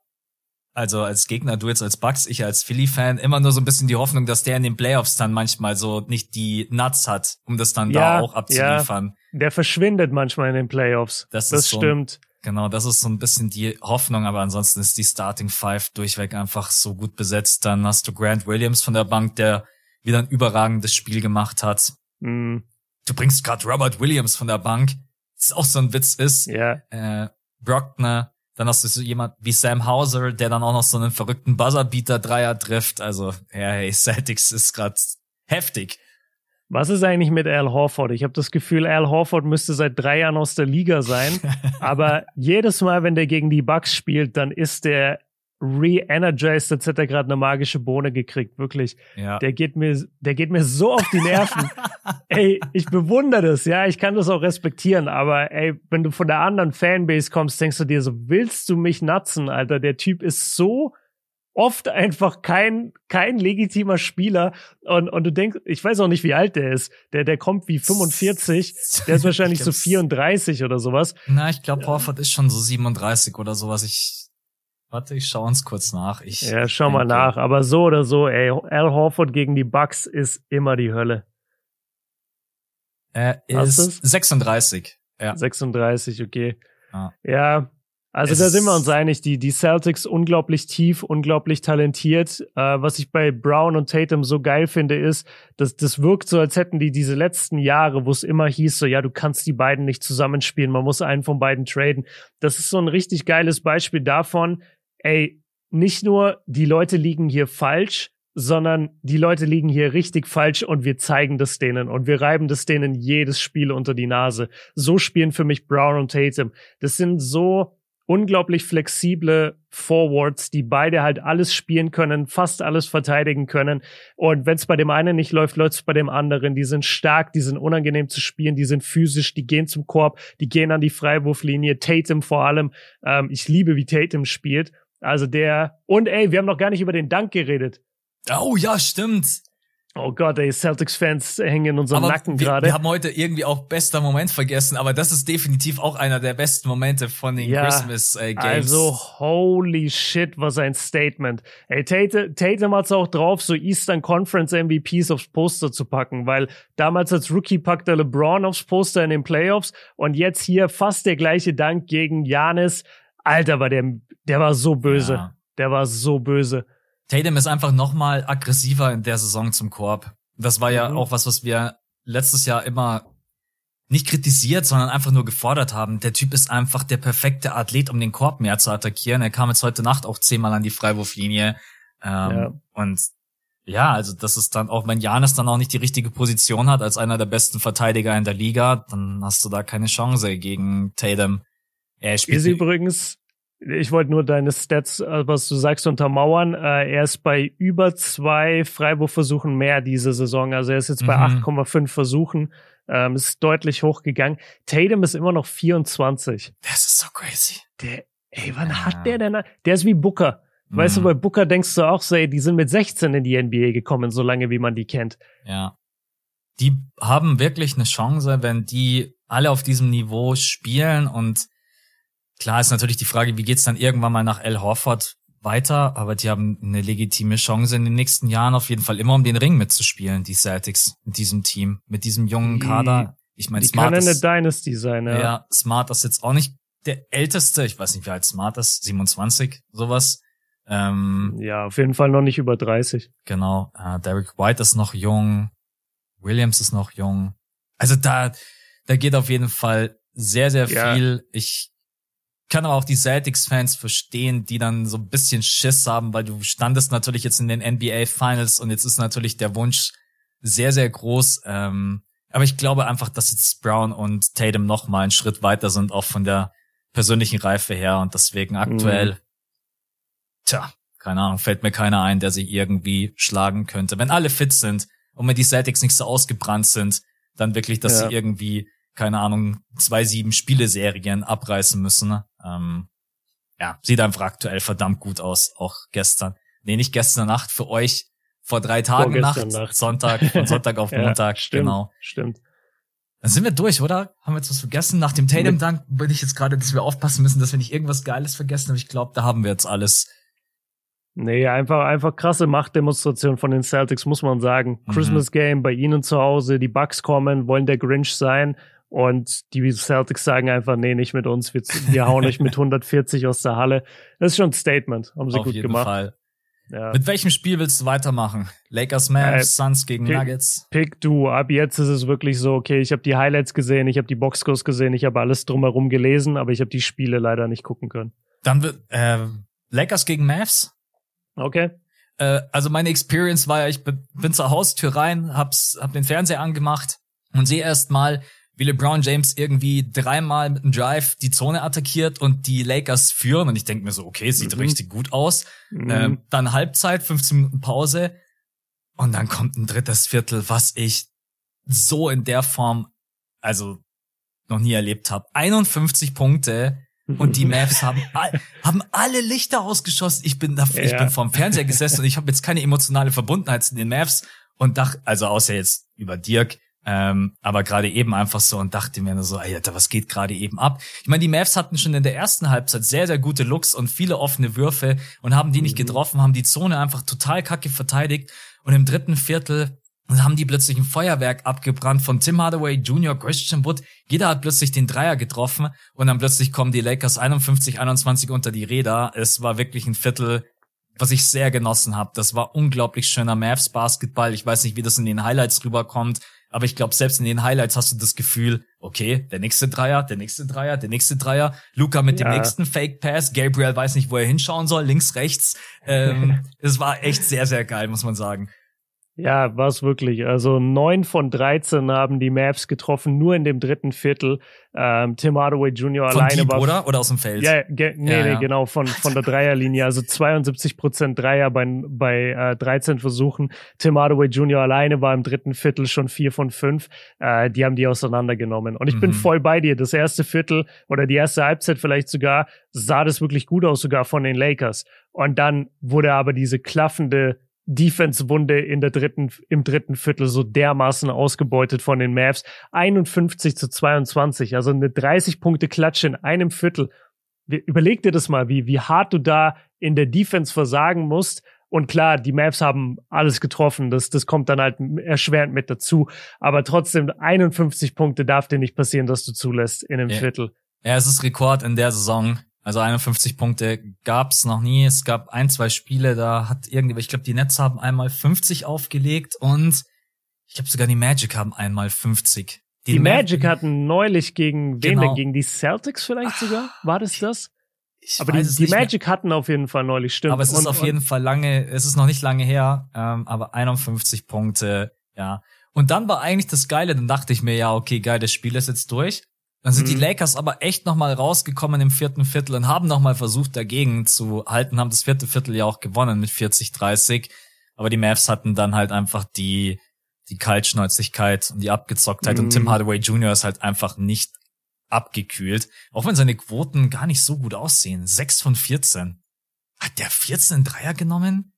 also als Gegner, du jetzt als Bucks, ich als Philly-Fan, immer nur so ein bisschen die Hoffnung, dass der in den Playoffs dann manchmal so nicht die Nuts hat, um das dann ja, da auch abzuliefern. Ja, der verschwindet manchmal in den Playoffs. Das, das stimmt. Genau, das ist so ein bisschen die Hoffnung, aber ansonsten ist die Starting Five durchweg einfach so gut besetzt. Dann hast du Grant Williams von der Bank, der wieder ein überragendes Spiel gemacht hat. Mm. Du bringst gerade Robert Williams von der Bank, das auch so ein Witz ist. Ja. Äh, Brockner, dann hast du so jemand wie Sam Hauser, der dann auch noch so einen verrückten Buzzerbeater-Dreier trifft. Also, ja, hey, Celtics ist gerade heftig. Was ist eigentlich mit Al Horford? Ich habe das Gefühl, Al Horford müsste seit drei Jahren aus der Liga sein. aber jedes Mal, wenn der gegen die Bucks spielt, dann ist der re-energized, als hätte er gerade eine magische Bohne gekriegt. Wirklich. Ja. Der geht mir, der geht mir so auf die Nerven. ey, ich bewundere das, ja. Ich kann das auch respektieren. Aber ey, wenn du von der anderen Fanbase kommst, denkst du dir so, willst du mich natzen, Alter? Der Typ ist so oft einfach kein, kein legitimer Spieler. Und, und du denkst, ich weiß auch nicht, wie alt der ist. Der, der kommt wie 45. Der ist wahrscheinlich so 34 oder sowas. Na, ich glaube, Horford ist schon so 37 oder sowas. Ich, warte, ich schau uns kurz nach. Ich ja, schau denke, mal nach. Aber so oder so, ey, Al Horford gegen die Bucks ist immer die Hölle. Er ist 36. Ja. 36, okay. Ah. Ja, also es da sind wir uns einig, die, die Celtics unglaublich tief, unglaublich talentiert. Äh, was ich bei Brown und Tatum so geil finde, ist, dass das wirkt so, als hätten die diese letzten Jahre, wo es immer hieß, so ja, du kannst die beiden nicht zusammenspielen, man muss einen von beiden traden. Das ist so ein richtig geiles Beispiel davon, ey, nicht nur die Leute liegen hier falsch, sondern die Leute liegen hier richtig falsch und wir zeigen das denen und wir reiben das denen jedes Spiel unter die Nase. So spielen für mich Brown und Tatum. Das sind so unglaublich flexible Forwards, die beide halt alles spielen können, fast alles verteidigen können. Und wenn es bei dem einen nicht läuft, läuft es bei dem anderen. Die sind stark, die sind unangenehm zu spielen, die sind physisch, die gehen zum Korb, die gehen an die Freiwurflinie. Tatum vor allem. Ähm, ich liebe, wie Tatum spielt. Also der. Und ey, wir haben noch gar nicht über den Dank geredet. Oh ja, stimmt. Oh Gott, ey, Celtics-Fans hängen in unserem aber Nacken gerade. Wir haben heute irgendwie auch bester Moment vergessen, aber das ist definitiv auch einer der besten Momente von den ja, Christmas äh, Games. Also, holy shit, was ein Statement. Ey, Tatum, Tatum hat's auch drauf, so Eastern Conference MVPs aufs Poster zu packen, weil damals als Rookie packte LeBron aufs Poster in den Playoffs und jetzt hier fast der gleiche Dank gegen Janis. Alter, war der, der war so böse. Ja. Der war so böse. Tatum ist einfach noch mal aggressiver in der Saison zum Korb. Das war ja mhm. auch was, was wir letztes Jahr immer nicht kritisiert, sondern einfach nur gefordert haben. Der Typ ist einfach der perfekte Athlet, um den Korb mehr zu attackieren. Er kam jetzt heute Nacht auch zehnmal an die Freiwurflinie. Ähm, ja. Und ja, also das ist dann auch, wenn Janis dann auch nicht die richtige Position hat als einer der besten Verteidiger in der Liga, dann hast du da keine Chance gegen Tatum. Er spielt ist übrigens ich wollte nur deine Stats, äh, was du sagst, untermauern. Äh, er ist bei über zwei Freiwurfversuchen mehr diese Saison. Also er ist jetzt bei mhm. 8,5 Versuchen. Ähm, ist deutlich hochgegangen. Tatum ist immer noch 24. Das ist so crazy. Der, ey, wann ja. hat der denn? Der ist wie Booker. Weißt mhm. du, bei Booker denkst du auch so, ey, die sind mit 16 in die NBA gekommen, so lange wie man die kennt. Ja. Die haben wirklich eine Chance, wenn die alle auf diesem Niveau spielen und Klar ist natürlich die Frage, wie geht's dann irgendwann mal nach El Horford weiter, aber die haben eine legitime Chance in den nächsten Jahren auf jeden Fall immer um den Ring mitzuspielen, die Celtics mit diesem Team, mit diesem jungen Kader. Ich meine, Smart kann ist, eine Dynasty sein, ja. Ja, Smart ist jetzt auch nicht der älteste, ich weiß nicht, wie alt Smart ist, 27, sowas. Ähm, ja, auf jeden Fall noch nicht über 30. Genau. Äh, Derek White ist noch jung, Williams ist noch jung. Also da, da geht auf jeden Fall sehr, sehr viel. Ja. Ich kann aber auch die Celtics-Fans verstehen, die dann so ein bisschen Schiss haben, weil du standest natürlich jetzt in den NBA Finals und jetzt ist natürlich der Wunsch sehr, sehr groß. Ähm, aber ich glaube einfach, dass jetzt Brown und Tatum noch mal einen Schritt weiter sind, auch von der persönlichen Reife her und deswegen aktuell, mhm. tja, keine Ahnung, fällt mir keiner ein, der sich irgendwie schlagen könnte. Wenn alle fit sind und wenn die Celtics nicht so ausgebrannt sind, dann wirklich, dass ja. sie irgendwie keine Ahnung, zwei sieben Spieleserien abreißen müssen. Ähm, ja, sieht einfach aktuell verdammt gut aus, auch gestern. Nee, nicht gestern Nacht, für euch vor drei Tagen Nacht, Nacht, Sonntag, von Sonntag auf Montag, ja, stimmt, genau. Stimmt. Dann sind wir durch, oder? Haben wir jetzt was vergessen? Nach dem Tatum-Dank bin ich jetzt gerade, dass wir aufpassen müssen, dass wir nicht irgendwas Geiles vergessen, aber ich glaube, da haben wir jetzt alles. Nee, einfach, einfach krasse Machtdemonstration von den Celtics, muss man sagen. Mhm. Christmas Game bei ihnen zu Hause, die Bucks kommen, wollen der Grinch sein und die Celtics sagen einfach, nee, nicht mit uns. Wir, wir hauen euch mit 140 aus der Halle. Das ist schon ein Statement. Haben sie Auf gut jeden gemacht. Fall. Ja. Mit welchem Spiel willst du weitermachen? Lakers, Mavs, äh, Suns gegen pick, Nuggets? Pick du. Ab jetzt ist es wirklich so, okay, ich habe die Highlights gesehen, ich habe die Boxscores gesehen, ich habe alles drumherum gelesen, aber ich habe die Spiele leider nicht gucken können. Dann wird äh, Lakers gegen Mavs. Okay. Äh, also meine Experience war ja, ich bin, zur Haustür rein, hab's, hab den Fernseher angemacht und sehe erst mal, wie LeBron James irgendwie dreimal mit einem Drive die Zone attackiert und die Lakers führen. Und ich denke mir so, okay, sieht mhm. richtig gut aus. Mhm. Ähm, dann Halbzeit, 15 Minuten Pause. Und dann kommt ein drittes Viertel, was ich so in der Form, also noch nie erlebt habe. 51 Punkte und die Mavs haben, all, haben alle Lichter ausgeschossen. Ich bin da, ja. ich bin vorm Fernseher gesessen und ich habe jetzt keine emotionale Verbundenheit zu den Mavs und dachte, also außer jetzt über Dirk, ähm, aber gerade eben einfach so und dachte mir nur so, Alter, was geht gerade eben ab? Ich meine, die Mavs hatten schon in der ersten Halbzeit sehr, sehr gute Looks und viele offene Würfe und haben die nicht mhm. getroffen, haben die Zone einfach total kacke verteidigt und im dritten Viertel haben die plötzlich ein Feuerwerk abgebrannt von Tim Hardaway Jr., Christian Wood. Jeder hat plötzlich den Dreier getroffen und dann plötzlich kommen die Lakers 51, 21 unter die Räder. Es war wirklich ein Viertel, was ich sehr genossen habe. Das war unglaublich schöner Mavs Basketball. Ich weiß nicht, wie das in den Highlights rüberkommt. Aber ich glaube, selbst in den Highlights hast du das Gefühl, okay, der nächste Dreier, der nächste Dreier, der nächste Dreier, Luca mit ja. dem nächsten Fake Pass, Gabriel weiß nicht, wo er hinschauen soll, links, rechts. Ähm, es war echt sehr, sehr geil, muss man sagen. Ja, war es wirklich. Also neun von 13 haben die Mavs getroffen, nur in dem dritten Viertel. Ähm, Tim Hardaway Jr. Von alleine Deep, war. oder? Oder aus dem Feld? Ja, ge nee, Ja, nee, ja. genau, von, von der Dreierlinie. Also 72 Prozent Dreier bei, bei äh, 13 Versuchen. Tim Hardaway Jr. alleine war im dritten Viertel schon vier von fünf. Äh, die haben die auseinandergenommen. Und ich bin Mhm. voll bei dir. Das erste Viertel oder die erste Halbzeit vielleicht sogar, sah das wirklich gut aus, sogar von den Lakers. Und dann wurde aber diese klaffende Defense-Wunde in der dritten, im dritten Viertel so dermaßen ausgebeutet von den Mavs. 51 zu 22, also eine 30-Punkte-Klatsche in einem Viertel. Überleg dir das mal, wie, wie hart du da in der Defense versagen musst. Und klar, die Mavs haben alles getroffen. Das, das kommt dann halt erschwerend mit dazu. Aber trotzdem, 51 Punkte darf dir nicht passieren, dass du zulässt in einem Ja. Viertel. Ja, es ist Rekord in der Saison. Also 51 Punkte gab's noch nie. Es gab ein, zwei Spiele, da hat irgendwie, ich glaube, die Nets haben einmal 50 aufgelegt und ich glaube sogar die Magic haben einmal 50. Die, Mav- Magic hatten neulich gegen wen Genau. denn? Gegen die Celtics vielleicht sogar? War das das? ich Aber die, die nicht mehr. Magic hatten auf jeden Fall neulich, stimmt. Aber es ist Und- auf jeden Fall lange, es ist noch nicht lange her, ähm, aber 51 Punkte, ja. Und dann war eigentlich das Geile, dann dachte ich mir, ja, okay, geil, das Spiel ist jetzt durch. Dann sind die Mhm. Lakers aber echt nochmal rausgekommen im vierten Viertel und haben nochmal versucht, dagegen zu halten, haben das vierte Viertel ja auch gewonnen mit 40-30. Aber die Mavs hatten dann halt einfach die, die Kaltschnäuzigkeit und die Abgezocktheit und Mhm. Tim Hardaway Jr. ist halt einfach nicht abgekühlt. Auch wenn seine Quoten gar nicht so gut aussehen. 6 von 14. Hat der 14 Dreier genommen?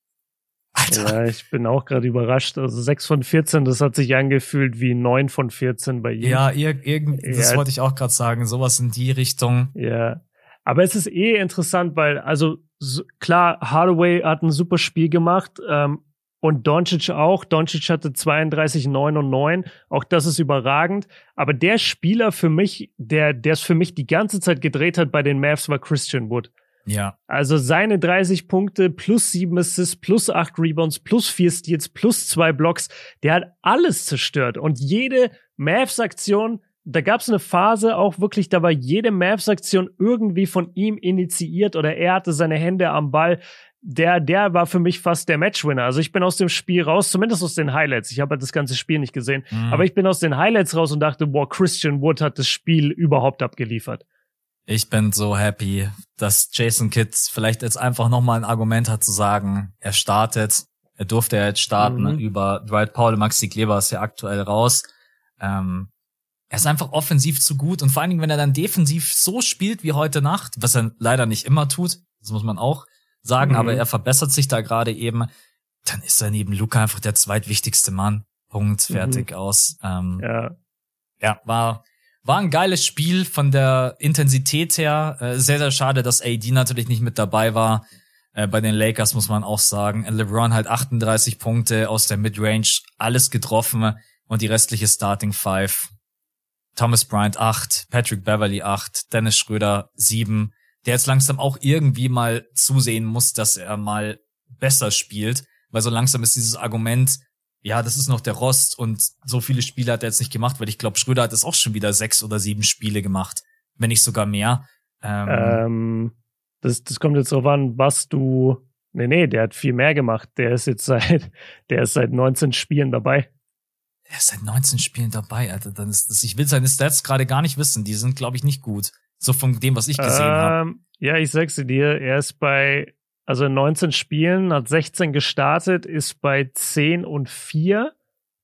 Alter. Ja, ich bin auch gerade überrascht. Also 6 von 14, das hat sich angefühlt wie 9 von 14 bei ihm. Ja, ir irgend, das Ja. wollte ich auch gerade sagen. Sowas in die Richtung. Ja. Aber es ist eh interessant, weil, also so, klar, Hardaway hat ein super Spiel gemacht ähm, und Doncic auch. Doncic hatte 32, 9 und 9. Auch das ist überragend. Aber der Spieler für mich, der der es für mich die ganze Zeit gedreht hat bei den Mavs, war Christian Wood. Ja. Also seine 30 Punkte plus 7 Assists plus 8 Rebounds plus 4 Steals plus 2 Blocks, der hat alles zerstört. Und jede Mavs-Aktion, da gab es eine Phase auch wirklich, da war jede Mavs-Aktion irgendwie von ihm initiiert oder er hatte seine Hände am Ball. Der, der war für mich fast der Matchwinner. Also ich bin aus dem Spiel raus, zumindest aus den Highlights. Ich habe halt das ganze Spiel nicht gesehen. Mhm. Aber ich bin aus den Highlights raus und dachte, boah, Christian Wood hat das Spiel überhaupt abgeliefert. Ich bin so happy, dass Jason Kidd vielleicht jetzt einfach nochmal ein Argument hat zu sagen, er startet. Er durfte ja jetzt starten Mhm. über Dwight Powell, Maxi Kleber ist ja aktuell raus. Ähm, er ist einfach offensiv zu gut und vor allen Dingen, wenn er dann defensiv so spielt wie heute Nacht, was er leider nicht immer tut, das muss man auch sagen, Mhm. aber er verbessert sich da gerade eben, dann ist er neben Luca einfach der zweitwichtigste Mann. Punkt, Mhm. fertig aus. Ähm, Ja. ja, war, war ein geiles Spiel von der Intensität her. Äh, sehr, sehr schade, dass AD natürlich nicht mit dabei war. Äh, bei den Lakers muss man auch sagen. LeBron halt 38 Punkte aus der Midrange, alles getroffen und die restliche Starting Five. Thomas Bryant 8, Patrick Beverly 8, Dennis Schröder 7, der jetzt langsam auch irgendwie mal zusehen muss, dass er mal besser spielt, weil so langsam ist dieses Argument, ja, das ist noch der Rost und so viele Spiele hat er jetzt nicht gemacht, weil ich glaube, Schröder hat es auch schon wieder sechs oder sieben Spiele gemacht, wenn nicht sogar mehr. Ähm, Ähm, das, das kommt jetzt drauf an, was du. Nee, nee, der hat viel mehr gemacht. Der ist jetzt seit, der ist seit 19 Spielen dabei. er ist seit 19 Spielen dabei, Alter. Dann ist das, ich will seine Stats gerade gar nicht wissen. Die sind, glaube ich, nicht gut. So von dem, was ich gesehen habe. Ähm, ja, ich sag's dir, er ist bei, also in 19 Spielen, hat 16 gestartet, ist bei 10 und 4,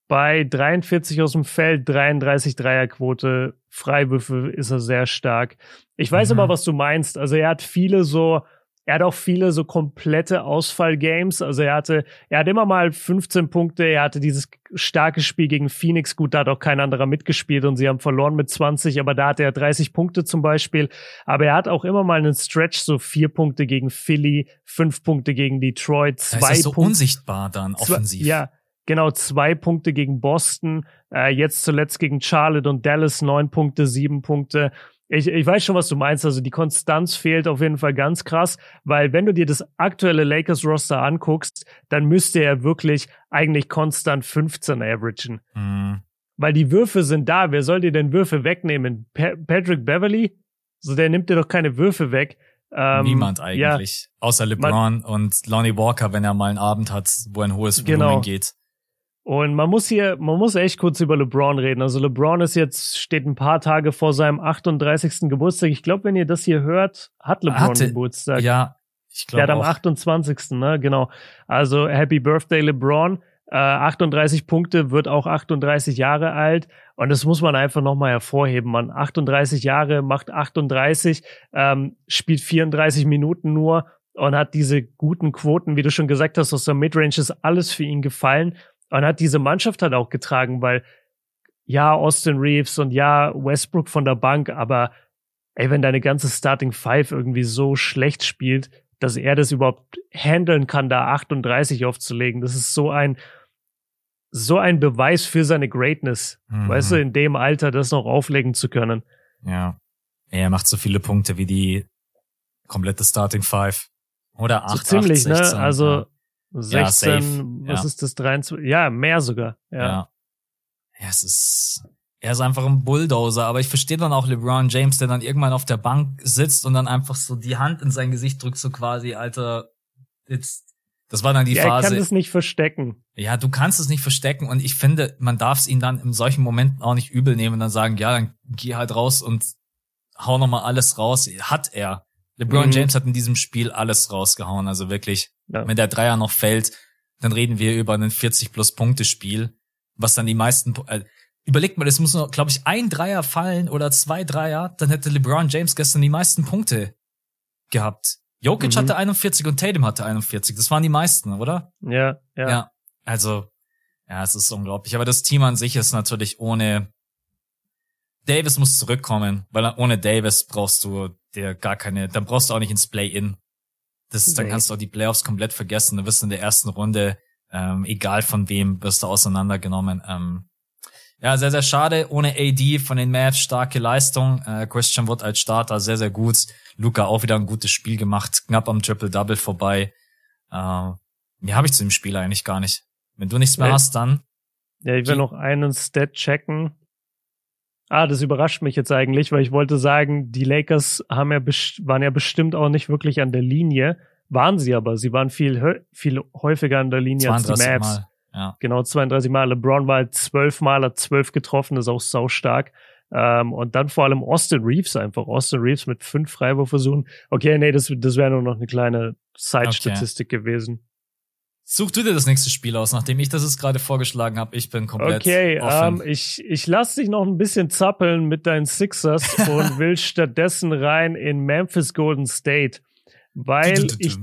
bei 43 aus dem Feld, 33 Dreierquote, Freiwürfe ist er sehr stark. Ich weiß Mhm. aber, was du meinst. Also er hat viele so, er hat auch viele so komplette Ausfallgames. Also er hatte, er hat immer mal 15 Punkte. Er hatte dieses starke Spiel gegen Phoenix. Gut, da hat auch kein anderer mitgespielt und sie haben verloren mit 20, aber da hatte er 30 Punkte zum Beispiel. Aber er hat auch immer mal einen Stretch, so vier Punkte gegen Philly, fünf Punkte gegen Detroit, zwei ist er so Punkte. unsichtbar dann Zwei- offensiv. Ja, genau, zwei Punkte gegen Boston, äh, jetzt zuletzt gegen Charlotte und Dallas, neun Punkte, sieben Punkte. Ich, ich weiß schon, was du meinst. Also die Konstanz fehlt auf jeden Fall ganz krass, weil wenn du dir das aktuelle Lakers-Roster anguckst, dann müsste er wirklich eigentlich konstant 15 averagen. Hm. Weil die Würfe sind da. Wer soll dir denn Würfe wegnehmen? Pa Patrick Beverly? So, der nimmt dir doch keine Würfe weg. Ähm, Niemand Ja, eigentlich. außer LeBron und Lonnie Walker, wenn er mal einen Abend hat, wo ein hohes Volumen Genau. geht. Und man muss hier, man muss echt kurz über LeBron reden. Also LeBron ist jetzt, steht ein paar Tage vor seinem 38. Geburtstag. Ich glaube, wenn ihr das hier hört, hat LeBron Hatte, Geburtstag. Ja, ich glaube. Der hat am 28. Ne, genau. Also Happy Birthday LeBron. Äh, 38 Punkte, wird auch 38 Jahre alt. Und das muss man einfach nochmal hervorheben. Man 38 Jahre, macht 38, ähm, spielt 34 Minuten nur und hat diese guten Quoten, wie du schon gesagt hast, aus der Midrange ist alles für ihn gefallen und hat diese Mannschaft halt auch getragen, weil ja, Austin Reeves und ja, Westbrook von der Bank, aber ey, wenn deine ganze Starting Five irgendwie so schlecht spielt, dass er das überhaupt handeln kann, da 38 aufzulegen, das ist so ein, so ein Beweis für seine Greatness. Mhm. Weißt du, in dem Alter das noch auflegen zu können. Ja. Er macht so viele Punkte wie die komplette Starting Five. Oder 8, so ziemlich, 8, 16, ne? Also, ja. 16, ja, was ja. ist das, 23? Ja, mehr sogar. Ja. ja. Ja, es ist, er ist einfach ein Bulldozer, aber ich verstehe dann auch LeBron James, der dann irgendwann auf der Bank sitzt und dann einfach so die Hand in sein Gesicht drückt, so quasi, Alter, jetzt, das war dann die ja, Phase. Er kann es nicht verstecken. Ja, du kannst es nicht verstecken und ich finde, man darf es ihn dann in solchen Momenten auch nicht übel nehmen und dann sagen, ja, dann geh halt raus und hau nochmal alles raus. Hat er. LeBron mhm. James hat in diesem Spiel alles rausgehauen, also wirklich. Ja. Wenn der Dreier noch fällt, dann reden wir über ein 40 plus Punkte Spiel, was dann die meisten äh, überlegt mal, es muss noch, glaube ich, ein Dreier fallen oder zwei Dreier, dann hätte LeBron James gestern die meisten Punkte gehabt. Jokic mhm. hatte 41 und Tatum hatte 41. Das waren die meisten, oder? Ja, ja. Ja, also ja, es ist unglaublich. Aber das Team an sich ist natürlich ohne Davis muss zurückkommen, weil ohne Davis brauchst du dir gar keine, dann brauchst du auch nicht ins Play-In. Das, nee. dann kannst du auch die Playoffs komplett vergessen. Du wirst in der ersten Runde, ähm, egal von wem, wirst du auseinandergenommen. Ähm, ja, sehr, sehr schade. Ohne AD von den Mavs starke Leistung. Äh, Christian Wood als Starter sehr, sehr gut. Luca auch wieder ein gutes Spiel gemacht. Knapp am Triple-Double vorbei. Äh, mehr habe ich zu dem Spiel eigentlich gar nicht. Wenn du nichts mehr ja. hast, dann. Ja, ich will noch einen Stat checken. Ah, das überrascht mich jetzt eigentlich, weil ich wollte sagen, die Lakers haben ja waren ja bestimmt auch nicht wirklich an der Linie. Waren sie aber. Sie waren viel, viel häufiger an der Linie als die Mavs. Mal. Ja. Genau, 32 Mal. LeBron war halt zwölf Mal, hat zwölf getroffen, ist auch sau stark. Ähm, und dann vor allem Austin Reeves einfach. Austin Reeves mit fünf Freiwurfversuchen. Okay, nee, das, das wäre nur noch eine kleine Side-Statistik okay. gewesen. Such du dir das nächste Spiel aus, nachdem ich das es gerade vorgeschlagen habe. Ich bin komplett Okay, ähm, ich, ich lasse dich noch ein bisschen zappeln mit deinen Sixers und will stattdessen rein in Memphis Golden State, weil ich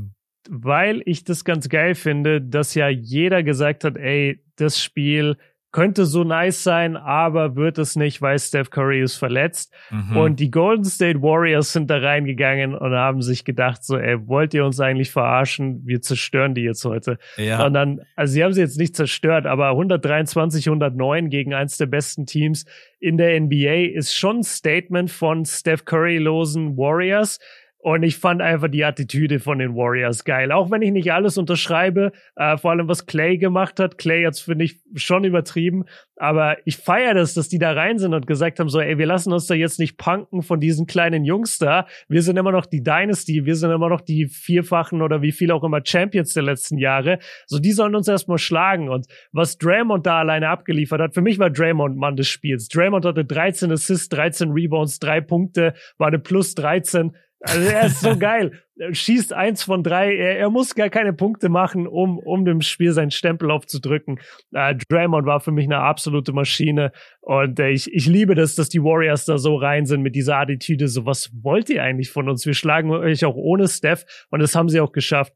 weil ich das ganz geil finde, dass ja jeder gesagt hat, ey, das Spiel könnte so nice sein, aber wird es nicht, weil Steph Curry ist verletzt. Mhm. Und die Golden State Warriors sind da reingegangen und haben sich gedacht, so, ey, wollt ihr uns eigentlich verarschen? Wir zerstören die jetzt heute. Ja. Und dann, also sie haben sie jetzt nicht zerstört, aber 123, 109 gegen eins der besten Teams in der NBA ist schon ein Statement von Steph Curry losen Warriors. Und ich fand einfach die Attitüde von den Warriors geil. Auch wenn ich nicht alles unterschreibe, äh, vor allem was Clay gemacht hat. Clay jetzt finde ich schon übertrieben. Aber ich feiere das, dass die da rein sind und gesagt haben, so, ey, wir lassen uns da jetzt nicht punken von diesen kleinen Jungs da. Wir sind immer noch die Dynasty. Wir sind immer noch die vierfachen oder wie viel auch immer Champions der letzten Jahre. So, die sollen uns erstmal schlagen. Und was Draymond da alleine abgeliefert hat, für mich war Draymond Mann des Spiels. Draymond hatte 13 Assists, 13 Rebounds, drei Punkte, war eine plus 13 also er ist so geil. Er schießt eins von drei. Er, er, muss gar keine Punkte machen, um, um dem Spiel seinen Stempel aufzudrücken. Äh, Draymond war für mich eine absolute Maschine. Und äh, ich, ich liebe das, dass die Warriors da so rein sind mit dieser Attitüde. So, was wollt ihr eigentlich von uns? Wir schlagen euch auch ohne Steph. Und das haben sie auch geschafft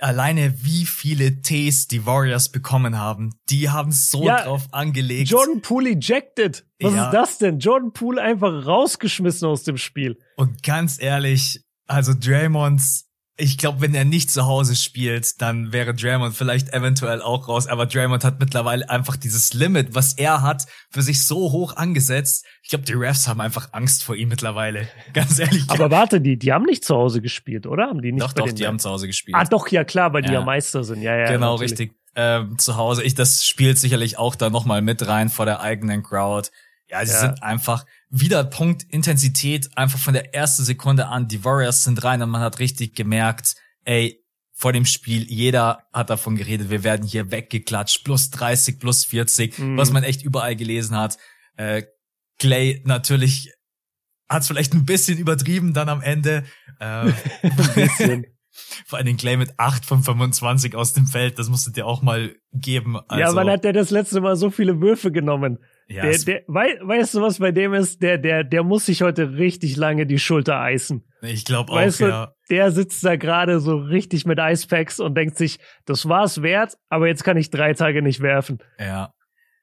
alleine wie viele Ts die Warriors bekommen haben. Die haben so ja, drauf angelegt. Jordan Poole ejected. Was ja. ist das denn? Jordan Poole einfach rausgeschmissen aus dem Spiel. Und ganz ehrlich, also Draymonds ich glaube, wenn er nicht zu Hause spielt, dann wäre Draymond vielleicht eventuell auch raus. Aber Draymond hat mittlerweile einfach dieses Limit, was er hat, für sich so hoch angesetzt. Ich glaube, die Refs haben einfach Angst vor ihm mittlerweile. Ganz ehrlich. Aber warte, die, die haben nicht zu Hause gespielt, oder? Haben die nicht doch, doch, die haben zu Hause gespielt. Ah, doch, ja klar, weil die ja, Meister sind. Ja, ja. Genau, natürlich. richtig. Ähm, zu Hause. Ich, das spielt sicherlich auch da nochmal mit rein vor der eigenen Crowd. Ja, sie ja. sind einfach wieder Punkt Intensität einfach von der ersten Sekunde an. Die Warriors sind rein und man hat richtig gemerkt, ey, vor dem Spiel, jeder hat davon geredet, wir werden hier weggeklatscht, plus 30, plus 40, mhm. was man echt überall gelesen hat. Äh, Clay natürlich hat vielleicht ein bisschen übertrieben dann am Ende. Äh. Vor allem Clay mit 8 von 25 aus dem Feld, das musstet ihr auch mal geben. Also, ja, wann hat der das letzte Mal so viele Würfe genommen? Ja, der, der, wei weißt du, was bei dem ist? Der, der, der muss sich heute richtig lange die Schulter eisen. Ich glaube auch, weißt du, ja. Der sitzt da gerade so richtig mit Icepacks und denkt sich, das war's wert, aber jetzt kann ich drei Tage nicht werfen. Ja.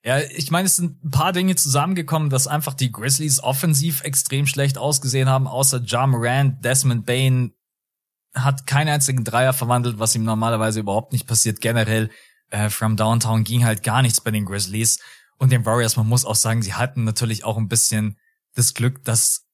Ja, ich meine, es sind ein paar Dinge zusammengekommen, dass einfach die Grizzlies offensiv extrem schlecht ausgesehen haben, außer Ja Morant, Desmond Bain hat keinen einzigen Dreier verwandelt, was ihm normalerweise überhaupt nicht passiert. Generell äh, from Downtown ging halt gar nichts bei den Grizzlies und den Warriors. Man muss auch sagen, sie hatten natürlich auch ein bisschen das Glück, dass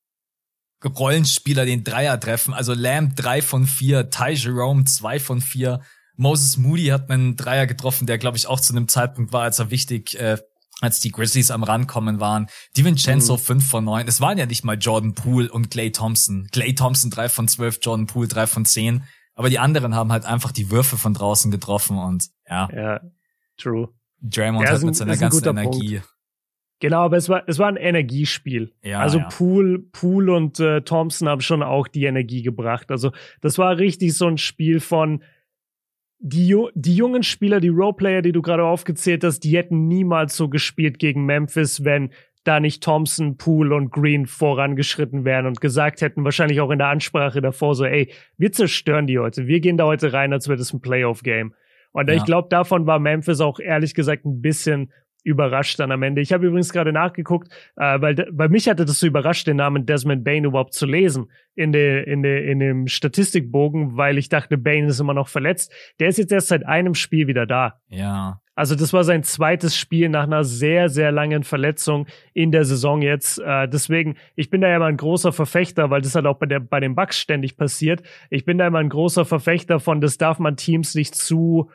Rollenspieler den Dreier treffen. Also Lamb drei von vier, Ty Jerome zwei von vier. Moses Moody hat einen Dreier getroffen, der glaube ich auch zu einem Zeitpunkt war, als er wichtig, äh, als die Grizzlies am Rankommen waren. DiVincenzo mhm. 5 von 9. Es waren ja nicht mal Jordan Poole und Clay Thompson. Clay Thompson 3 von 12, Jordan Poole 3 von 10. Aber die anderen haben halt einfach die Würfe von draußen getroffen und ja. Ja, true. Draymond ja, hat mit seiner ganzen Energie. Punkt. Genau, aber es war, es war ein Energiespiel. Ja, also ja. Poole, Poole und äh, Thompson haben schon auch die Energie gebracht. Also das war richtig so ein Spiel von, die, die jungen Spieler, die Roleplayer, die du gerade aufgezählt hast, die hätten niemals so gespielt gegen Memphis, wenn da nicht Thompson, Poole und Green vorangeschritten wären und gesagt hätten, wahrscheinlich auch in der Ansprache davor so, ey, wir zerstören die heute. Wir gehen da heute rein, als wäre das ein Playoff-Game. Und ja. ich glaube, davon war Memphis auch ehrlich gesagt ein bisschen überrascht dann am Ende. Ich habe übrigens gerade nachgeguckt, äh, weil bei mich hatte das so überrascht, den Namen Desmond Bain überhaupt zu lesen in, de, in, de, in dem Statistikbogen, weil ich dachte, Bain ist immer noch verletzt. Der ist jetzt erst seit einem Spiel wieder da. Ja. Also das war sein zweites Spiel nach einer sehr, sehr langen Verletzung in der Saison jetzt. Äh, deswegen, ich bin da ja mal ein großer Verfechter, weil das halt auch bei, der, bei den Bucks ständig passiert. Ich bin da immer ein großer Verfechter von, das darf man Teams nicht zu